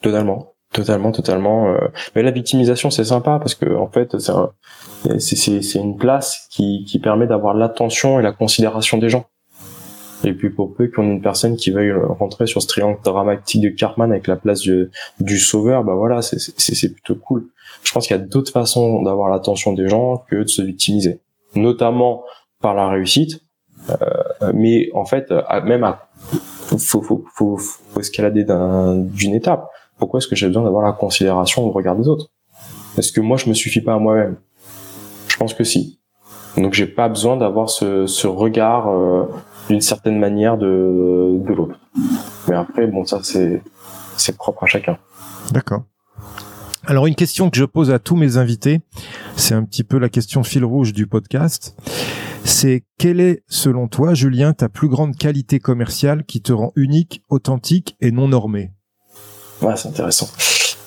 Totalement. Totalement, totalement. Euh, mais la victimisation, c'est sympa parce que en fait, c'est une place qui, qui permet d'avoir l'attention et la considération des gens. Et puis pour peu qu'on ait une personne qui veuille rentrer sur ce triangle dramatique de Cartman avec la place du, sauveur, bah voilà, c'est plutôt cool. Je pense qu'il y a d'autres façons d'avoir l'attention des gens que de se victimiser, notamment par la réussite. Euh, mais en fait, même à, faut, faut, faut, faut escalader d'une étape pourquoi est-ce que j'ai besoin d'avoir la considération ou regard des autres? Est-ce que moi je me suffis pas à moi-même? Je pense que si. Donc j'ai pas besoin d'avoir ce, ce regard euh, d'une certaine manière de, de l'autre. Mais après, bon, ça c'est c'est propre à chacun. D'accord. Alors une question que je pose à tous mes invités, c'est un petit peu la question fil rouge du podcast. C'est quelle est, selon toi, Julien, ta plus grande qualité commerciale qui te rend unique, authentique et non normée Ouais, c'est intéressant.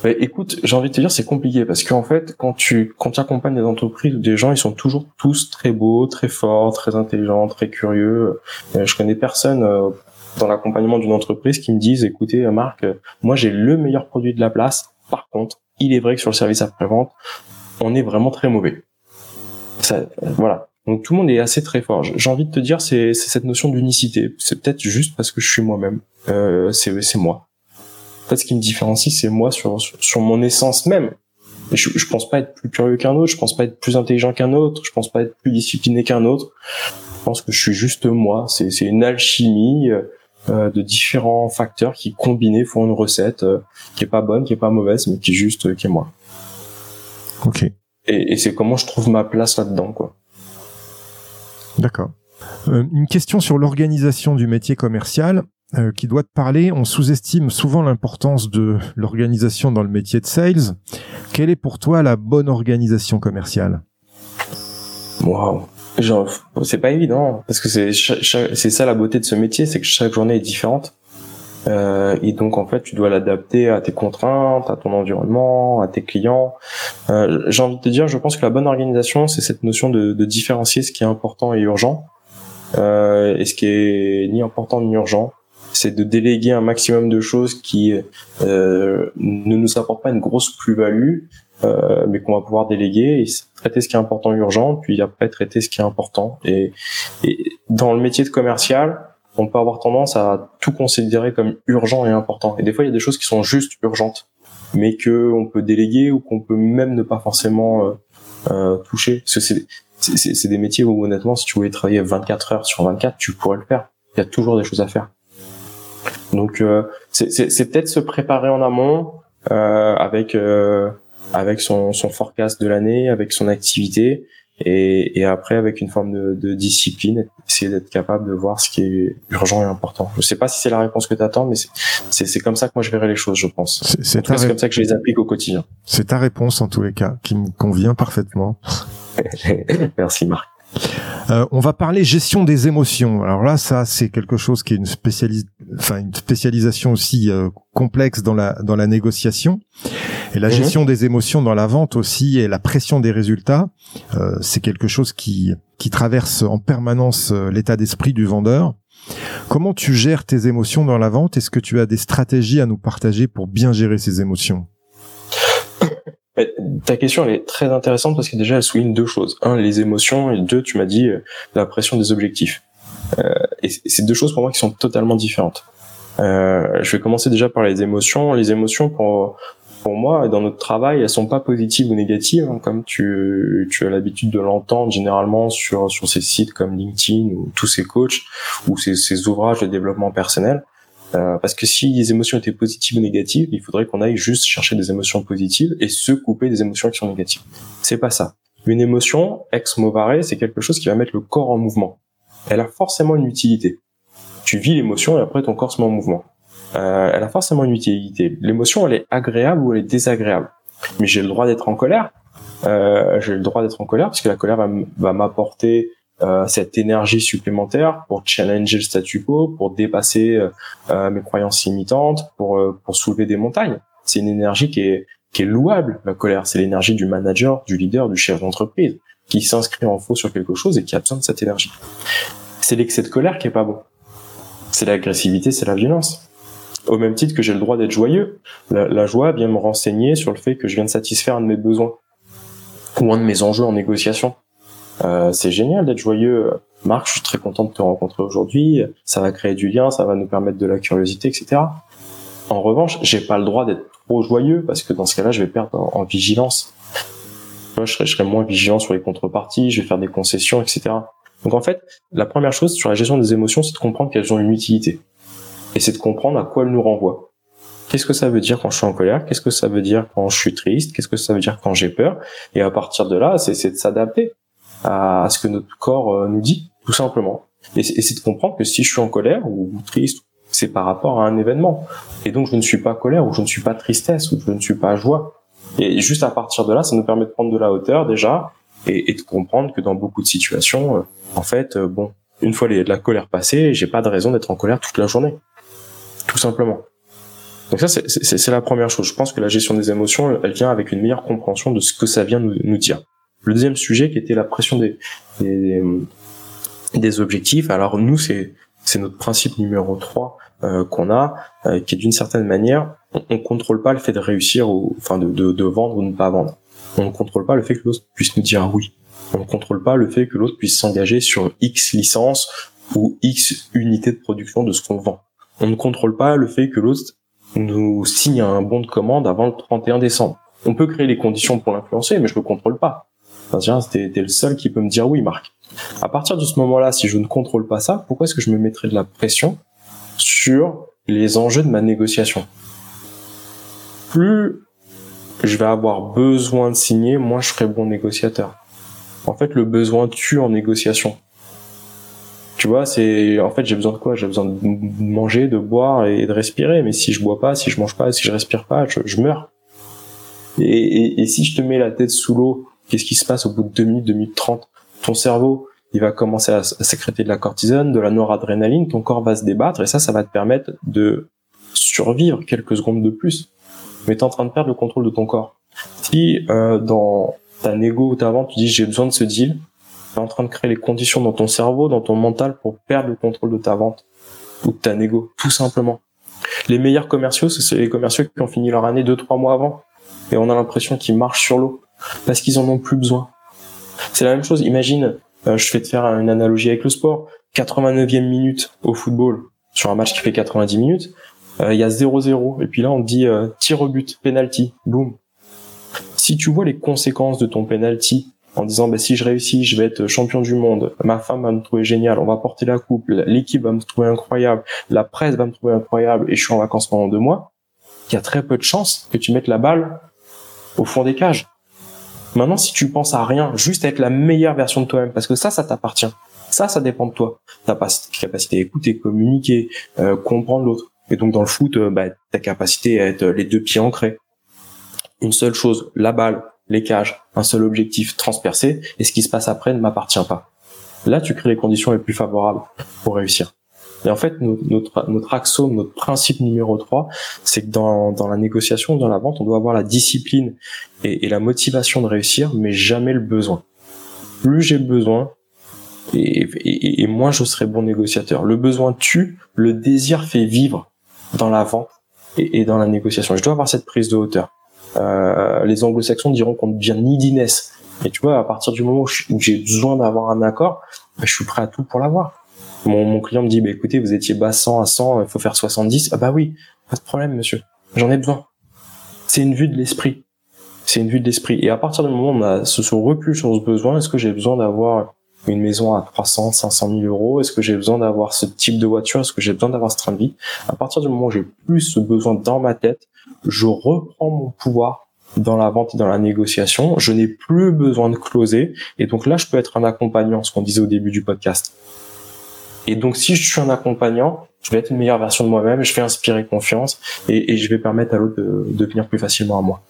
Ouais, écoute, j'ai envie de te dire, c'est compliqué parce qu'en fait, quand tu quand accompagnes des entreprises ou des gens, ils sont toujours tous très beaux, très forts, très intelligents, très curieux. Euh, je connais personne euh, dans l'accompagnement d'une entreprise qui me disent, écoutez, Marc, euh, moi j'ai le meilleur produit de la place. Par contre, il est vrai que sur le service après-vente, on est vraiment très mauvais. Ça, voilà. Donc tout le monde est assez très fort. J'ai envie de te dire, c'est cette notion d'unicité. C'est peut-être juste parce que je suis moi-même. Euh, c'est moi fait, ce qui me différencie, c'est moi sur, sur, mon essence même. je, je pense pas être plus curieux qu'un autre, je pense pas être plus intelligent qu'un autre, je pense pas être plus discipliné qu'un autre. Je pense que je suis juste moi. C'est, une alchimie euh, de différents facteurs qui combinés font une recette euh, qui est pas bonne, qui est pas mauvaise, mais qui est juste euh, qui est moi. Ok. Et, et c'est comment je trouve ma place là-dedans, quoi. D'accord. une question sur l'organisation du métier commercial. Euh, qui doit te parler. On sous-estime souvent l'importance de l'organisation dans le métier de sales. Quelle est pour toi la bonne organisation commerciale? Waouh c'est pas évident parce que c'est c'est ça la beauté de ce métier, c'est que chaque journée est différente. Euh, et donc en fait, tu dois l'adapter à tes contraintes, à ton environnement, à tes clients. Euh, J'ai envie de te dire, je pense que la bonne organisation, c'est cette notion de, de, différencier ce qui est important et urgent, euh, et ce qui est ni important ni urgent c'est de déléguer un maximum de choses qui euh, ne nous apportent pas une grosse plus-value, euh, mais qu'on va pouvoir déléguer et traiter ce qui est important urgent, puis après traiter ce qui est important. Et, dans le métier de commercial, on peut avoir tendance à tout considérer comme urgent et important. Et des fois, il y a des choses qui sont juste urgentes, mais que on peut déléguer ou qu'on peut même ne pas forcément euh, euh toucher. Parce que c'est des métiers où honnêtement, si tu voulais travailler 24 heures sur 24, tu pourrais le faire. Il y a toujours des choses à faire. Donc euh, c'est peut-être se préparer en amont euh, avec euh, avec son, son forecast de l'année, avec son activité et, et après avec une forme de, de discipline, essayer d'être capable de voir ce qui est urgent et important. Je sais pas si c'est la réponse que tu attends, mais c'est comme ça que moi je verrai les choses, je pense. C'est comme ça que je les applique au quotidien. C'est ta réponse en tous les cas, qui me convient parfaitement. Merci Marc. Euh, on va parler gestion des émotions. Alors là, ça, c'est quelque chose qui est une, spécialis enfin, une spécialisation aussi euh, complexe dans la dans la négociation. Et la mhm. gestion des émotions dans la vente aussi et la pression des résultats, euh, c'est quelque chose qui qui traverse en permanence l'état d'esprit du vendeur. Comment tu gères tes émotions dans la vente? Est-ce que tu as des stratégies à nous partager pour bien gérer ces émotions? Ta question elle est très intéressante parce que déjà elle souligne deux choses. Un, les émotions et deux, tu m'as dit euh, la pression des objectifs. Euh, et c'est deux choses pour moi qui sont totalement différentes. Euh, je vais commencer déjà par les émotions. Les émotions pour pour moi dans notre travail, elles sont pas positives ou négatives, hein, comme tu tu as l'habitude de l'entendre généralement sur sur ces sites comme LinkedIn ou tous ces coachs ou ces, ces ouvrages de développement personnel. Euh, parce que si les émotions étaient positives ou négatives, il faudrait qu'on aille juste chercher des émotions positives et se couper des émotions qui sont négatives. C'est pas ça. Une émotion, ex movare, c'est quelque chose qui va mettre le corps en mouvement. Elle a forcément une utilité. Tu vis l'émotion et après ton corps se met en mouvement. Euh, elle a forcément une utilité. L'émotion, elle est agréable ou elle est désagréable. Mais j'ai le droit d'être en colère. Euh, j'ai le droit d'être en colère parce que la colère va m'apporter euh, cette énergie supplémentaire pour challenger le statu quo, pour dépasser euh, euh, mes croyances limitantes, pour pour soulever des montagnes. C'est une énergie qui est qui est louable. La colère, c'est l'énergie du manager, du leader, du chef d'entreprise qui s'inscrit en faux sur quelque chose et qui a besoin de cette énergie. C'est l'excès de colère qui est pas bon. C'est l'agressivité, c'est la violence. Au même titre que j'ai le droit d'être joyeux. La, la joie vient me renseigner sur le fait que je viens de satisfaire un de mes besoins ou un de mes enjeux en négociation. Euh, c'est génial d'être joyeux. Marc, je suis très content de te rencontrer aujourd'hui. Ça va créer du lien, ça va nous permettre de la curiosité, etc. En revanche, j'ai pas le droit d'être trop joyeux parce que dans ce cas-là, je vais perdre en, vigilance. Moi, je serai, je serai moins vigilant sur les contreparties, je vais faire des concessions, etc. Donc en fait, la première chose sur la gestion des émotions, c'est de comprendre qu'elles ont une utilité. Et c'est de comprendre à quoi elles nous renvoient. Qu'est-ce que ça veut dire quand je suis en colère? Qu'est-ce que ça veut dire quand je suis triste? Qu'est-ce que ça veut dire quand j'ai peur? Et à partir de là, c'est de s'adapter à, ce que notre corps euh, nous dit, tout simplement. Et c'est de comprendre que si je suis en colère ou triste, c'est par rapport à un événement. Et donc je ne suis pas colère ou je ne suis pas tristesse ou je ne suis pas joie. Et juste à partir de là, ça nous permet de prendre de la hauteur déjà et, et de comprendre que dans beaucoup de situations, euh, en fait, euh, bon, une fois la colère passée, j'ai pas de raison d'être en colère toute la journée, tout simplement. Donc ça, c'est la première chose. Je pense que la gestion des émotions, elle vient avec une meilleure compréhension de ce que ça vient nous, nous dire. Le deuxième sujet qui était la pression des, des, des objectifs. Alors nous, c'est c'est notre principe numéro 3 euh, qu'on a, euh, qui est d'une certaine manière, on, on contrôle pas le fait de réussir ou enfin de, de, vendre ou de ne pas vendre. On ne contrôle pas le fait que l'autre puisse nous dire oui. On ne contrôle pas le fait que l'autre puisse s'engager sur X licences ou X unités de production de ce qu'on vend. On ne contrôle pas le fait que l'autre nous signe un bon de commande avant le 31 décembre. On peut créer les conditions pour l'influencer, mais je le contrôle pas. Enfin, t'es, le seul qui peut me dire oui, Marc. À partir de ce moment-là, si je ne contrôle pas ça, pourquoi est-ce que je me mettrais de la pression sur les enjeux de ma négociation? Plus je vais avoir besoin de signer, moins je serai bon négociateur. En fait, le besoin tue en négociation. Tu vois, c'est en fait j'ai besoin de quoi? J'ai besoin de manger, de boire et de respirer. Mais si je bois pas, si je mange pas, si je respire pas, je, meurs. Et, et, si je te mets la tête sous l'eau Qu'est-ce qui se passe au bout de 2 minutes, 2 minutes 30 Ton cerveau, il va commencer à, sécréter de la cortisone, de la noradrénaline, ton corps va se débattre et ça, ça va te permettre de survivre quelques secondes de plus. Mais tu es en train de perdre le contrôle de ton corps. Si euh, dans ta négo ou ta vente, tu dis j'ai besoin de ce deal, tu es en train de créer les conditions dans ton cerveau, dans ton mental pour perdre le contrôle de ta vente ou de ta négo, tout simplement. Les meilleurs commerciaux, c'est les commerciaux qui ont fini leur année deux trois mois avant et on a l'impression qu'ils marchent sur l'eau parce qu'ils en ont plus besoin. C'est la même chose. Imagine, euh, je fais te faire une analogie avec le sport. 89e minute au football sur un match qui fait 90 minutes, euh, il y a 0-0 et puis là on dit euh, tir au but, penalty, boum. Si tu vois les conséquences de ton penalty en disant bah, si je réussis, je vais être champion du monde, ma femme va me trouver génial, on va porter la coupe, l'équipe va me trouver incroyable, la presse va me trouver incroyable et je suis en vacances pendant deux mois, il y a très peu de chances que tu mettes la balle au fond des cages. Maintenant, si tu penses à rien, juste à être la meilleure version de toi-même, parce que ça, ça t'appartient. Ça, ça dépend de toi. Ta capacité à écouter, communiquer, euh, comprendre l'autre. Et donc dans le foot, euh, bah, ta capacité à être les deux pieds ancrés. Une seule chose, la balle, les cages, un seul objectif transpercé, et ce qui se passe après ne m'appartient pas. Là, tu crées les conditions les plus favorables pour réussir. Et en fait, notre, notre axiome, notre principe numéro 3, c'est que dans, dans la négociation, dans la vente, on doit avoir la discipline et, et la motivation de réussir, mais jamais le besoin. Plus j'ai besoin, et, et, et, moins je serai bon négociateur. Le besoin tue, le désir fait vivre dans la vente et, et dans la négociation. Je dois avoir cette prise de hauteur. Euh, les anglo-saxons diront qu'on devient neediness. Et tu vois, à partir du moment où j'ai besoin d'avoir un accord, bah, je suis prêt à tout pour l'avoir. Mon, mon client me dit, bah, écoutez, vous étiez bas 100 à 100, il faut faire 70. Ah bah oui, pas de problème, monsieur. J'en ai besoin. C'est une vue de l'esprit. C'est une vue de l'esprit. Et à partir du moment où on a ce, recul sur ce besoin, est-ce que j'ai besoin d'avoir une maison à 300, 500 000 euros? Est-ce que j'ai besoin d'avoir ce type de voiture? Est-ce que j'ai besoin d'avoir ce train de vie? À partir du moment où j'ai plus ce besoin dans ma tête, je reprends mon pouvoir dans la vente et dans la négociation. Je n'ai plus besoin de closer. Et donc là, je peux être un accompagnant, ce qu'on disait au début du podcast. Et donc, si je suis un accompagnant, je vais être une meilleure version de moi-même, je vais inspirer confiance et, et je vais permettre à l'autre de, de, venir plus facilement à moi.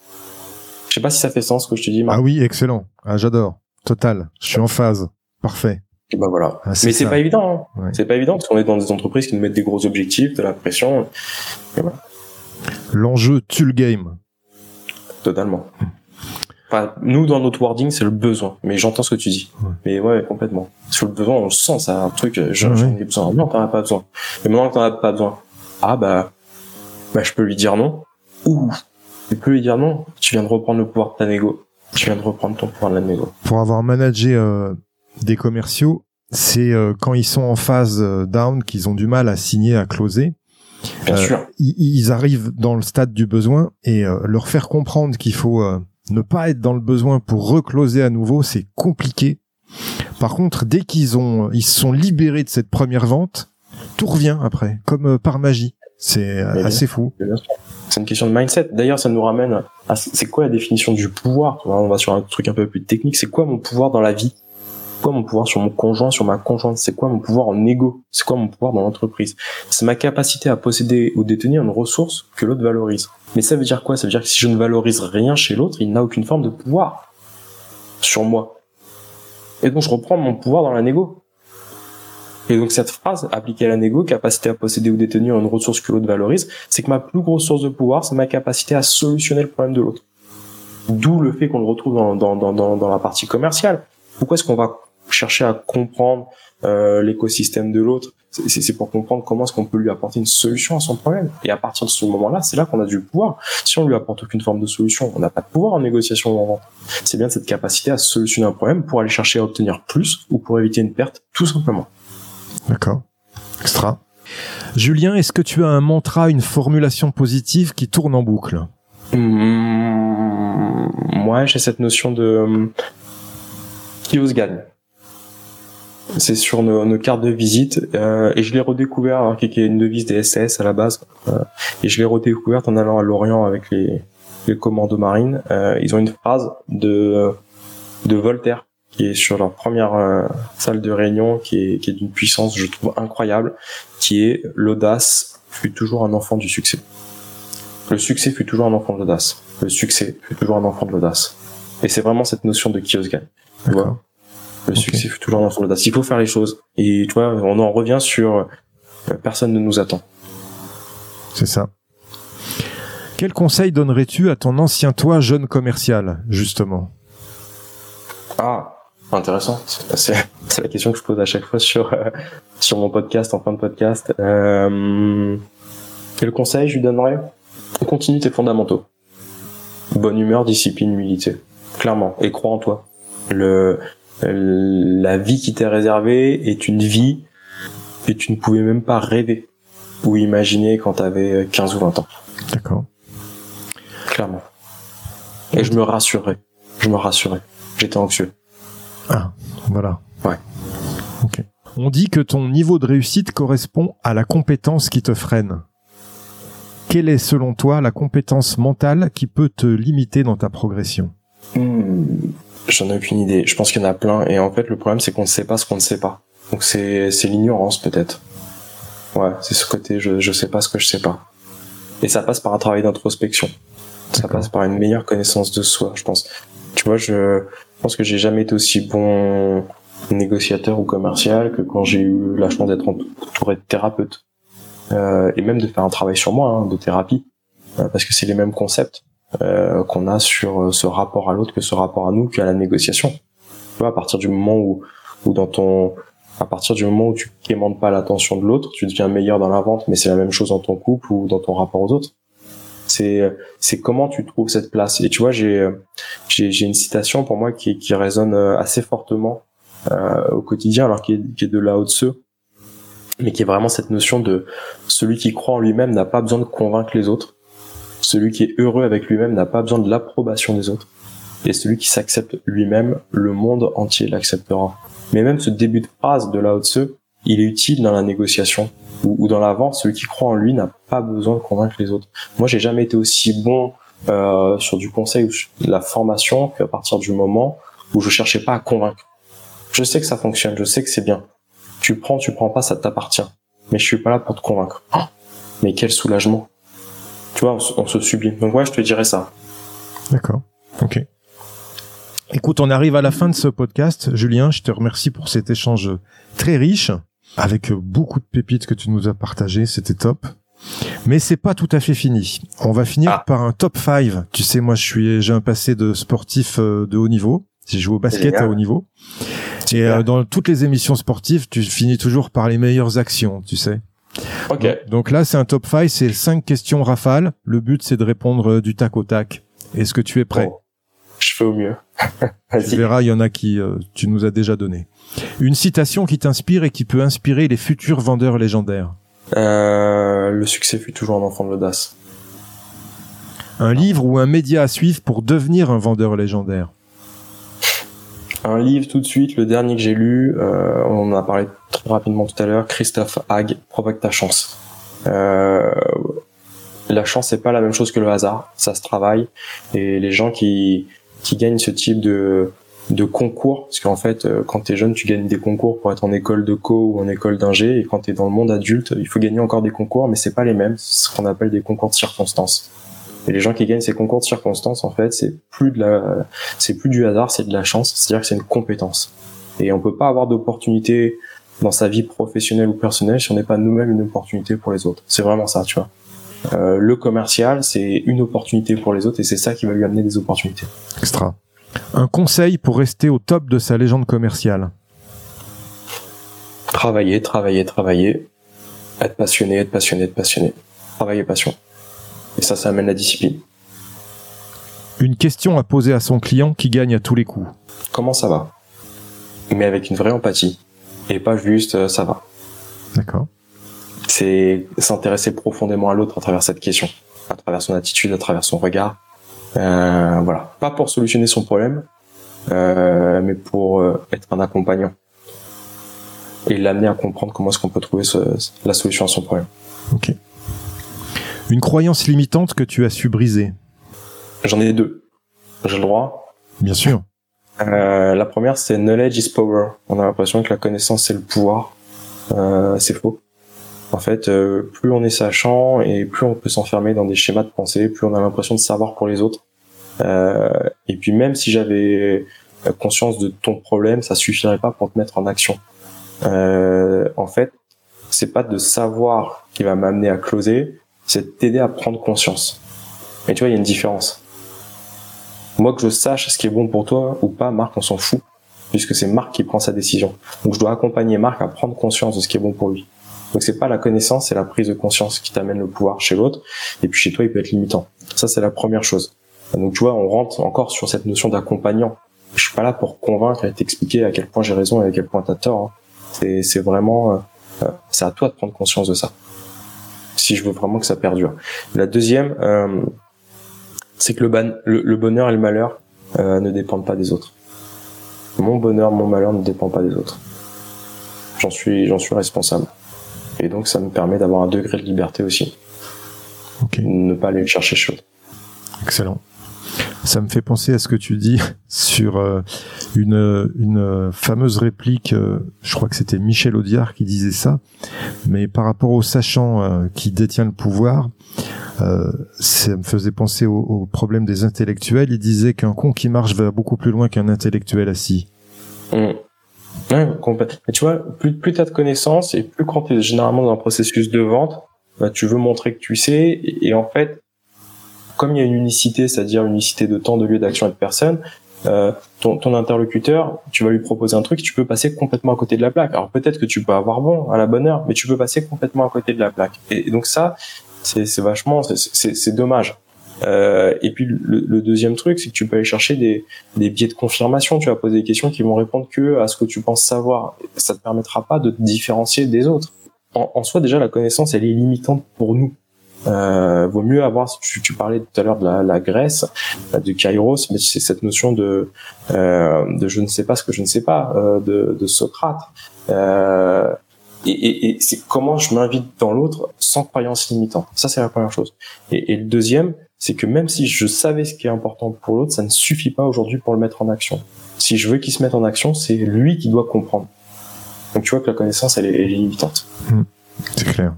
Je sais pas si ça fait sens ce que je te dis. Marc. Ah oui, excellent. Ah, j'adore. Total. Je suis en phase. Parfait. Et ben voilà. Ah, Mais c'est pas évident. Hein. Ouais. C'est pas évident parce qu'on est dans des entreprises qui nous mettent des gros objectifs, de la pression. Voilà. L'enjeu tue le game. Totalement. Nous, dans notre wording, c'est le besoin. Mais j'entends ce que tu dis. Ouais. Mais ouais, complètement. Sur le besoin, on le sent, c'est un truc, j'en ouais. ai besoin. Non, t'en as pas besoin. Mais maintenant que t'en as pas besoin, ah bah, bah, je peux lui dire non. Ouh, je peux lui dire non. Tu viens de reprendre le pouvoir de ta négo. Tu viens de reprendre ton pouvoir de la négo. Pour avoir managé euh, des commerciaux, c'est euh, quand ils sont en phase euh, down qu'ils ont du mal à signer, à closer. Bien sûr. Ils, ils, arrivent dans le stade du besoin et leur faire comprendre qu'il faut ne pas être dans le besoin pour recloser à nouveau, c'est compliqué. Par contre, dès qu'ils ont, ils se sont libérés de cette première vente, tout revient après, comme euh, par magie. C'est assez fou. C'est une question de mindset. D'ailleurs, ça nous ramène à c'est quoi la définition du pouvoir On va sur un truc un peu plus technique. C'est quoi mon pouvoir dans la vie? Quoi mon pouvoir sur mon conjoint, sur ma conjointe? C'est quoi mon pouvoir en égo C'est quoi mon pouvoir dans l'entreprise? C'est ma capacité à posséder ou détenir une ressource que l'autre valorise. Mais ça veut dire quoi? Ça veut dire que si je ne valorise rien chez l'autre, il n'a aucune forme de pouvoir sur moi. Et donc je reprends mon pouvoir dans la négo. Et donc cette phrase appliquée à la négo, capacité à posséder ou détenir une ressource que l'autre valorise, c'est que ma plus grosse source de pouvoir, c'est ma capacité à solutionner le problème de l'autre. D'où le fait qu'on le retrouve dans, dans, dans, dans la partie commerciale. Pourquoi est-ce qu'on va chercher à comprendre euh, l'écosystème de l'autre c'est pour comprendre comment est-ce qu'on peut lui apporter une solution à son problème. Et à partir de ce moment-là, c'est là, qu'on a du pouvoir. Si on lui apporte aucune forme de solution, on n'a pas de pouvoir en négociation ou en vente. C'est bien cette capacité à solutionner un problème pour aller chercher à obtenir plus ou pour éviter une perte, tout simplement. D'accord. Extra. Julien, est-ce que tu as un mantra, une formulation positive qui tourne en boucle? Mmh, Moi, j'ai cette notion de qui ose gagne c'est sur nos, nos, cartes de visite euh, et je l'ai redécouvert alors qu'il y a une devise des SS à la base euh, et je l'ai redécouverte en allant à Lorient avec les, les commandos marines. Euh, ils ont une phrase de de Voltaire qui est sur leur première euh, salle de réunion qui est, qui est d'une puissance je trouve incroyable qui est l'audace fut toujours un enfant du succès le succès fut toujours un enfant de l'audace. Le succès fut toujours un enfant de l'audace. Et c'est vraiment cette notion de qui ose vois? Le okay. succès fut toujours dans son audace. Il faut faire les choses. Et tu vois, on en revient sur euh, personne ne nous attend. C'est ça. Quel conseil donnerais-tu à ton ancien toi, jeune commercial, justement? Ah, intéressant. C'est la question que je pose à chaque fois sur euh, sur mon podcast, en fin de podcast. Euh, quel conseil je lui donnerais? Continue tes fondamentaux. Bonne humeur, discipline, humilité. Clairement. Et crois en toi. Le, la vie qui t'est réservée est une vie que tu ne pouvais même pas rêver ou imaginer quand tu avais 15 ou 20 ans. D'accord. Clairement. Et je me rassurais. Je me rassurais. J'étais anxieux. Ah, voilà. Ouais. Ok. On dit que ton niveau de réussite correspond à la compétence qui te freine. Quelle est selon toi la compétence mentale qui peut te limiter dans ta progression? Hmm, J'en ai aucune idée. Je pense qu'il y en a plein. Et en fait, le problème, c'est qu'on ne sait pas ce qu'on ne sait pas. Donc c'est c'est l'ignorance peut-être. Ouais, c'est ce côté je je sais pas ce que je sais pas. Et ça passe par un travail d'introspection. Ça passe par une meilleure connaissance de soi, je pense. Tu vois, je pense que j'ai jamais été aussi bon négociateur ou commercial que quand j'ai eu la chance d'être entouré de thérapeutes. Euh, et même de faire un travail sur moi, hein, de thérapie. Euh, parce que c'est les mêmes concepts euh, qu'on a sur euh, ce rapport à l'autre que ce rapport à nous, qu'à la négociation. Tu vois, à partir du moment où, où dans ton à partir du moment où tu quémandes pas l'attention de l'autre, tu deviens meilleur dans la vente, mais c'est la même chose dans ton couple ou dans ton rapport aux autres. C'est c'est comment tu trouves cette place. Et tu vois, j'ai j'ai, j'ai une citation pour moi qui qui résonne assez fortement euh, au quotidien, alors qui est, qui est de là haut de ceux, mais qui est vraiment cette notion de celui qui croit en lui-même n'a pas besoin de convaincre les autres. Celui qui est heureux avec lui-même n'a pas besoin de l'approbation des autres. Et celui qui s'accepte lui-même, le monde entier l'acceptera. Mais même ce début de phrase de Lao Tzu, il est utile dans la négociation ou, dans la. Celui qui croit en lui n'a pas besoin de convaincre les autres. Moi, j'ai jamais été aussi bon euh, sur du conseil ou de la formation qu'à partir du moment où je cherchais pas à convaincre. Je sais que ça fonctionne, je sais que c'est bien. Tu prends, tu prends pas, ça t'appartient. Mais je suis pas là pour te convaincre. Mais quel soulagement. Tu vois, on, on se sublime. Donc ouais, je te dirais ça. D'accord. Ok. Écoute, on arrive à la fin de ce podcast. Julien, je te remercie pour cet échange très riche, avec beaucoup de pépites que tu nous as partagées. C'était top. Mais c'est pas tout à fait fini. On va finir ah. par un top 5. Tu sais, moi, je suis, j'ai un passé de sportif euh, de haut niveau. J'ai joué au basket à haut niveau. Et euh, dans toutes les émissions sportives, tu finis toujours par les meilleures actions, tu sais. Ok. Donc, là, c'est un top 5, c'est cinq questions rafales. Le but, c'est de répondre euh, du tac au tac. Est-ce que tu es prêt? Je fais au mieux. tu verras, il y en a qui euh, tu nous as déjà donné. Une citation qui t'inspire et qui peut inspirer les futurs vendeurs légendaires. Euh, le succès fut toujours un enfant de l'audace. Un livre ou un média à suivre pour devenir un vendeur légendaire. Un livre tout de suite, le dernier que j'ai lu, euh, on en a parlé rapidement tout à l'heure, Christophe Hague, Provoque ta chance. Euh, la chance c'est pas la même chose que le hasard, ça se travaille. Et les gens qui qui gagnent ce type de de concours parce qu'en fait euh, quand tu es jeune tu gagnes des concours pour être en école de co ou en école d'ingé. Et quand tu es dans le monde adulte il faut gagner encore des concours mais c'est pas les mêmes. Ce qu'on appelle des concours de circonstances. Et les gens qui gagnent ces concours de circonstances en fait c'est plus de la c'est plus du hasard c'est de la chance. C'est-à-dire que c'est une compétence. Et on peut pas avoir d'opportunité dans sa vie professionnelle ou personnelle si on n'est pas nous-mêmes une opportunité pour les autres c'est vraiment ça tu vois euh, le commercial, c'est une opportunité pour les autres et c'est ça qui va lui amener des opportunités. Extra. Un conseil pour rester au top de sa légende commerciale Travailler, travailler, travailler. Être passionné, être passionné, être passionné. Travailler, passion. Et ça, ça amène la discipline. Une question à poser à son client qui gagne à tous les coups. Comment ça va? Mais avec une vraie empathie. Et pas juste euh, ça va. D'accord c'est s'intéresser profondément à l'autre à travers cette question, à travers son attitude, à travers son regard. Euh, voilà, pas pour solutionner son problème, euh, mais pour euh, être un accompagnant et l'amener à comprendre comment est-ce qu'on peut trouver la solution à son problème. Ok. Une croyance limitante que tu as su briser? J'en ai deux. J'ai le droit. Bien sûr. Euh, la première, c'est knowledge is power. On a l'impression que la connaissance c'est le pouvoir. Euh, c'est faux. En fait, euh, plus on est sachant et plus on peut s'enfermer dans des schémas de pensée, plus on a l'impression de savoir pour les autres. Et puis même si j'avais conscience de ton problème, ça suffirait pas pour te mettre en action. En fait, c'est pas de savoir qui va m'amener à closer, c'est de t'aider à prendre conscience. Et tu vois, il y a une différence. Moi, que je sache ce qui est bon pour toi ou pas, Marc, on s'en fout, puisque c'est Marc qui prend sa décision. Donc, je dois accompagner Marc à prendre conscience de ce qui est bon pour lui. Donc c'est pas la connaissance, c'est la prise de conscience qui t'amène le pouvoir chez l'autre. Et puis chez toi, il peut être limitant. Ça, c'est la première chose. Donc tu vois, on rentre encore sur cette notion d'accompagnant. Je suis pas là pour convaincre et t'expliquer à quel point j'ai raison et à quel point t'as tort. Hein. C'est vraiment, euh, euh, c'est à toi de prendre conscience de ça. Si je veux vraiment que ça perdure. La deuxième, euh, c'est que le, le, bonheur et le malheur ne dépendent pas des autres. Mon bonheur, mon malheur ne dépend pas des autres. J'en suis, j'en suis responsable. Et donc, ça me permet d'avoir un degré de liberté aussi. Ne pas aller chercher chaud. Excellent. Ça me fait penser à ce que tu dis sur euh, une, une fameuse réplique, euh, je crois que c'était Michel Audiard qui disait ça, mais par rapport au sachant euh, qui détient le pouvoir, ça me faisait penser au, problème des intellectuels. Il disait qu'un con qui marche va beaucoup plus loin qu'un intellectuel assis. Mmh. Tu vois, plus, plus tu as de connaissances et plus quand tu es généralement dans un processus de vente, bah, tu veux montrer que tu sais. Et, en fait, comme il y a une unicité, c'est-à-dire une unicité de temps, de lieu, d'action et de personne, euh, ton, interlocuteur, tu vas lui proposer un truc, tu peux passer complètement à côté de la plaque. Alors peut-être que tu peux avoir bon à la bonne heure, mais tu peux passer complètement à côté de la plaque. Et, donc ça, c'est vachement, c'est dommage. Euh, et puis le, deuxième truc, c'est que tu peux aller chercher des, des biais de confirmation. Tu vas poser des questions qui vont répondre que à ce que tu penses savoir. Ça te permettra pas de te différencier des autres. En, en soi, déjà, la connaissance, elle est limitante pour nous. Euh, vaut mieux avoir. Tu, tu parlais tout à l'heure de la, la, Grèce, de Kairos, mais c'est cette notion de euh, de je ne sais pas ce que je ne sais pas euh, de, de Socrate. Euh, et, et, et c'est comment je m'invite dans l'autre sans croyance limitante. Ça, c'est la première chose. Et, et le deuxième, c'est que même si je savais ce qui est important pour l'autre, ça ne suffit pas aujourd'hui pour le mettre en action. Si je veux qu'il se mette en action, c'est lui qui doit comprendre. Donc tu vois que la connaissance, elle est, limitante. Hmm. c'est clair.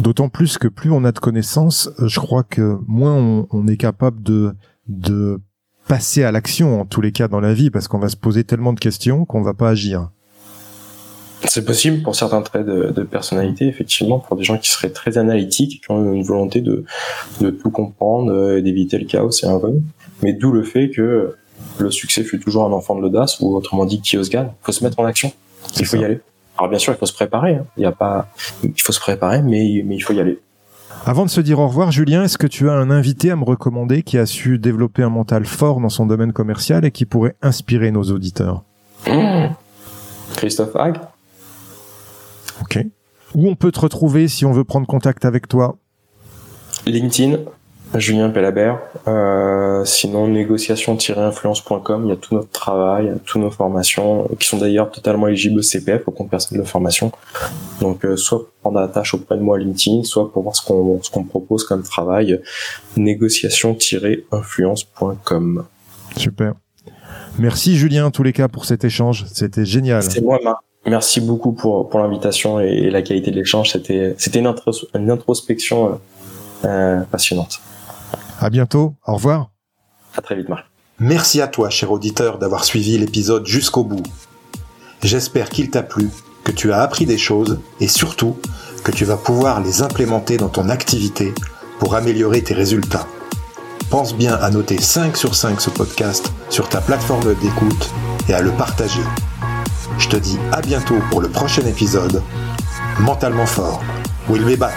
D'autant plus que plus on a de connaissances, je crois que moins on, on est capable de, de passer à l'action en tous les cas dans la vie, parce qu'on va se poser tellement de questions qu'on va pas agir. C'est possible pour certains traits de, de, personnalité, effectivement, pour des gens qui seraient très analytiques, qui ont une volonté de, de tout comprendre euh, et d'éviter le chaos et l'inconnu. Mais d'où le fait que le succès fut toujours un enfant de l'audace, ou autrement dit, qui ose gagne. Il faut se mettre en action. Il faut y aller. Alors bien sûr, il faut se préparer. Hein. Il y a pas, il faut se préparer, mais mais il faut y aller. Avant de se dire au revoir, Julien, est-ce que tu as un invité à me recommander qui a su développer un mental fort dans son domaine commercial et qui pourrait inspirer nos auditeurs? Mmh. Christophe Hague? Ok. Où on peut te retrouver si on veut prendre contact avec toi LinkedIn, Julien Pellabert. Euh, sinon, négociation-influence.com, il y a tout notre travail, toutes nos formations, qui sont d'ailleurs totalement éligibles au CPF, au compte personnel de formation. Donc, euh, soit pour prendre la tâche auprès de moi à LinkedIn, soit pour voir ce qu'on qu'on propose comme travail, négociation-influence.com. Super. Merci Julien, en tous les cas, pour cet échange. C'était génial. C'est moi, Marc. Merci beaucoup pour, pour l'invitation et, la qualité de l'échange. C'était, c'était une, une, introspection euh, euh, passionnante. À bientôt. Au revoir. À très vite, Marc. Merci à toi, cher auditeur, d'avoir suivi l'épisode jusqu'au bout. J'espère qu'il t'a plu, que tu as appris des choses et surtout que tu vas pouvoir les implémenter dans ton activité pour améliorer tes résultats. Pense bien à noter 5 sur 5 ce podcast sur ta plateforme d'écoute et à le partager. Je te dis à bientôt pour le prochain épisode. Mentalement fort. We'll be back.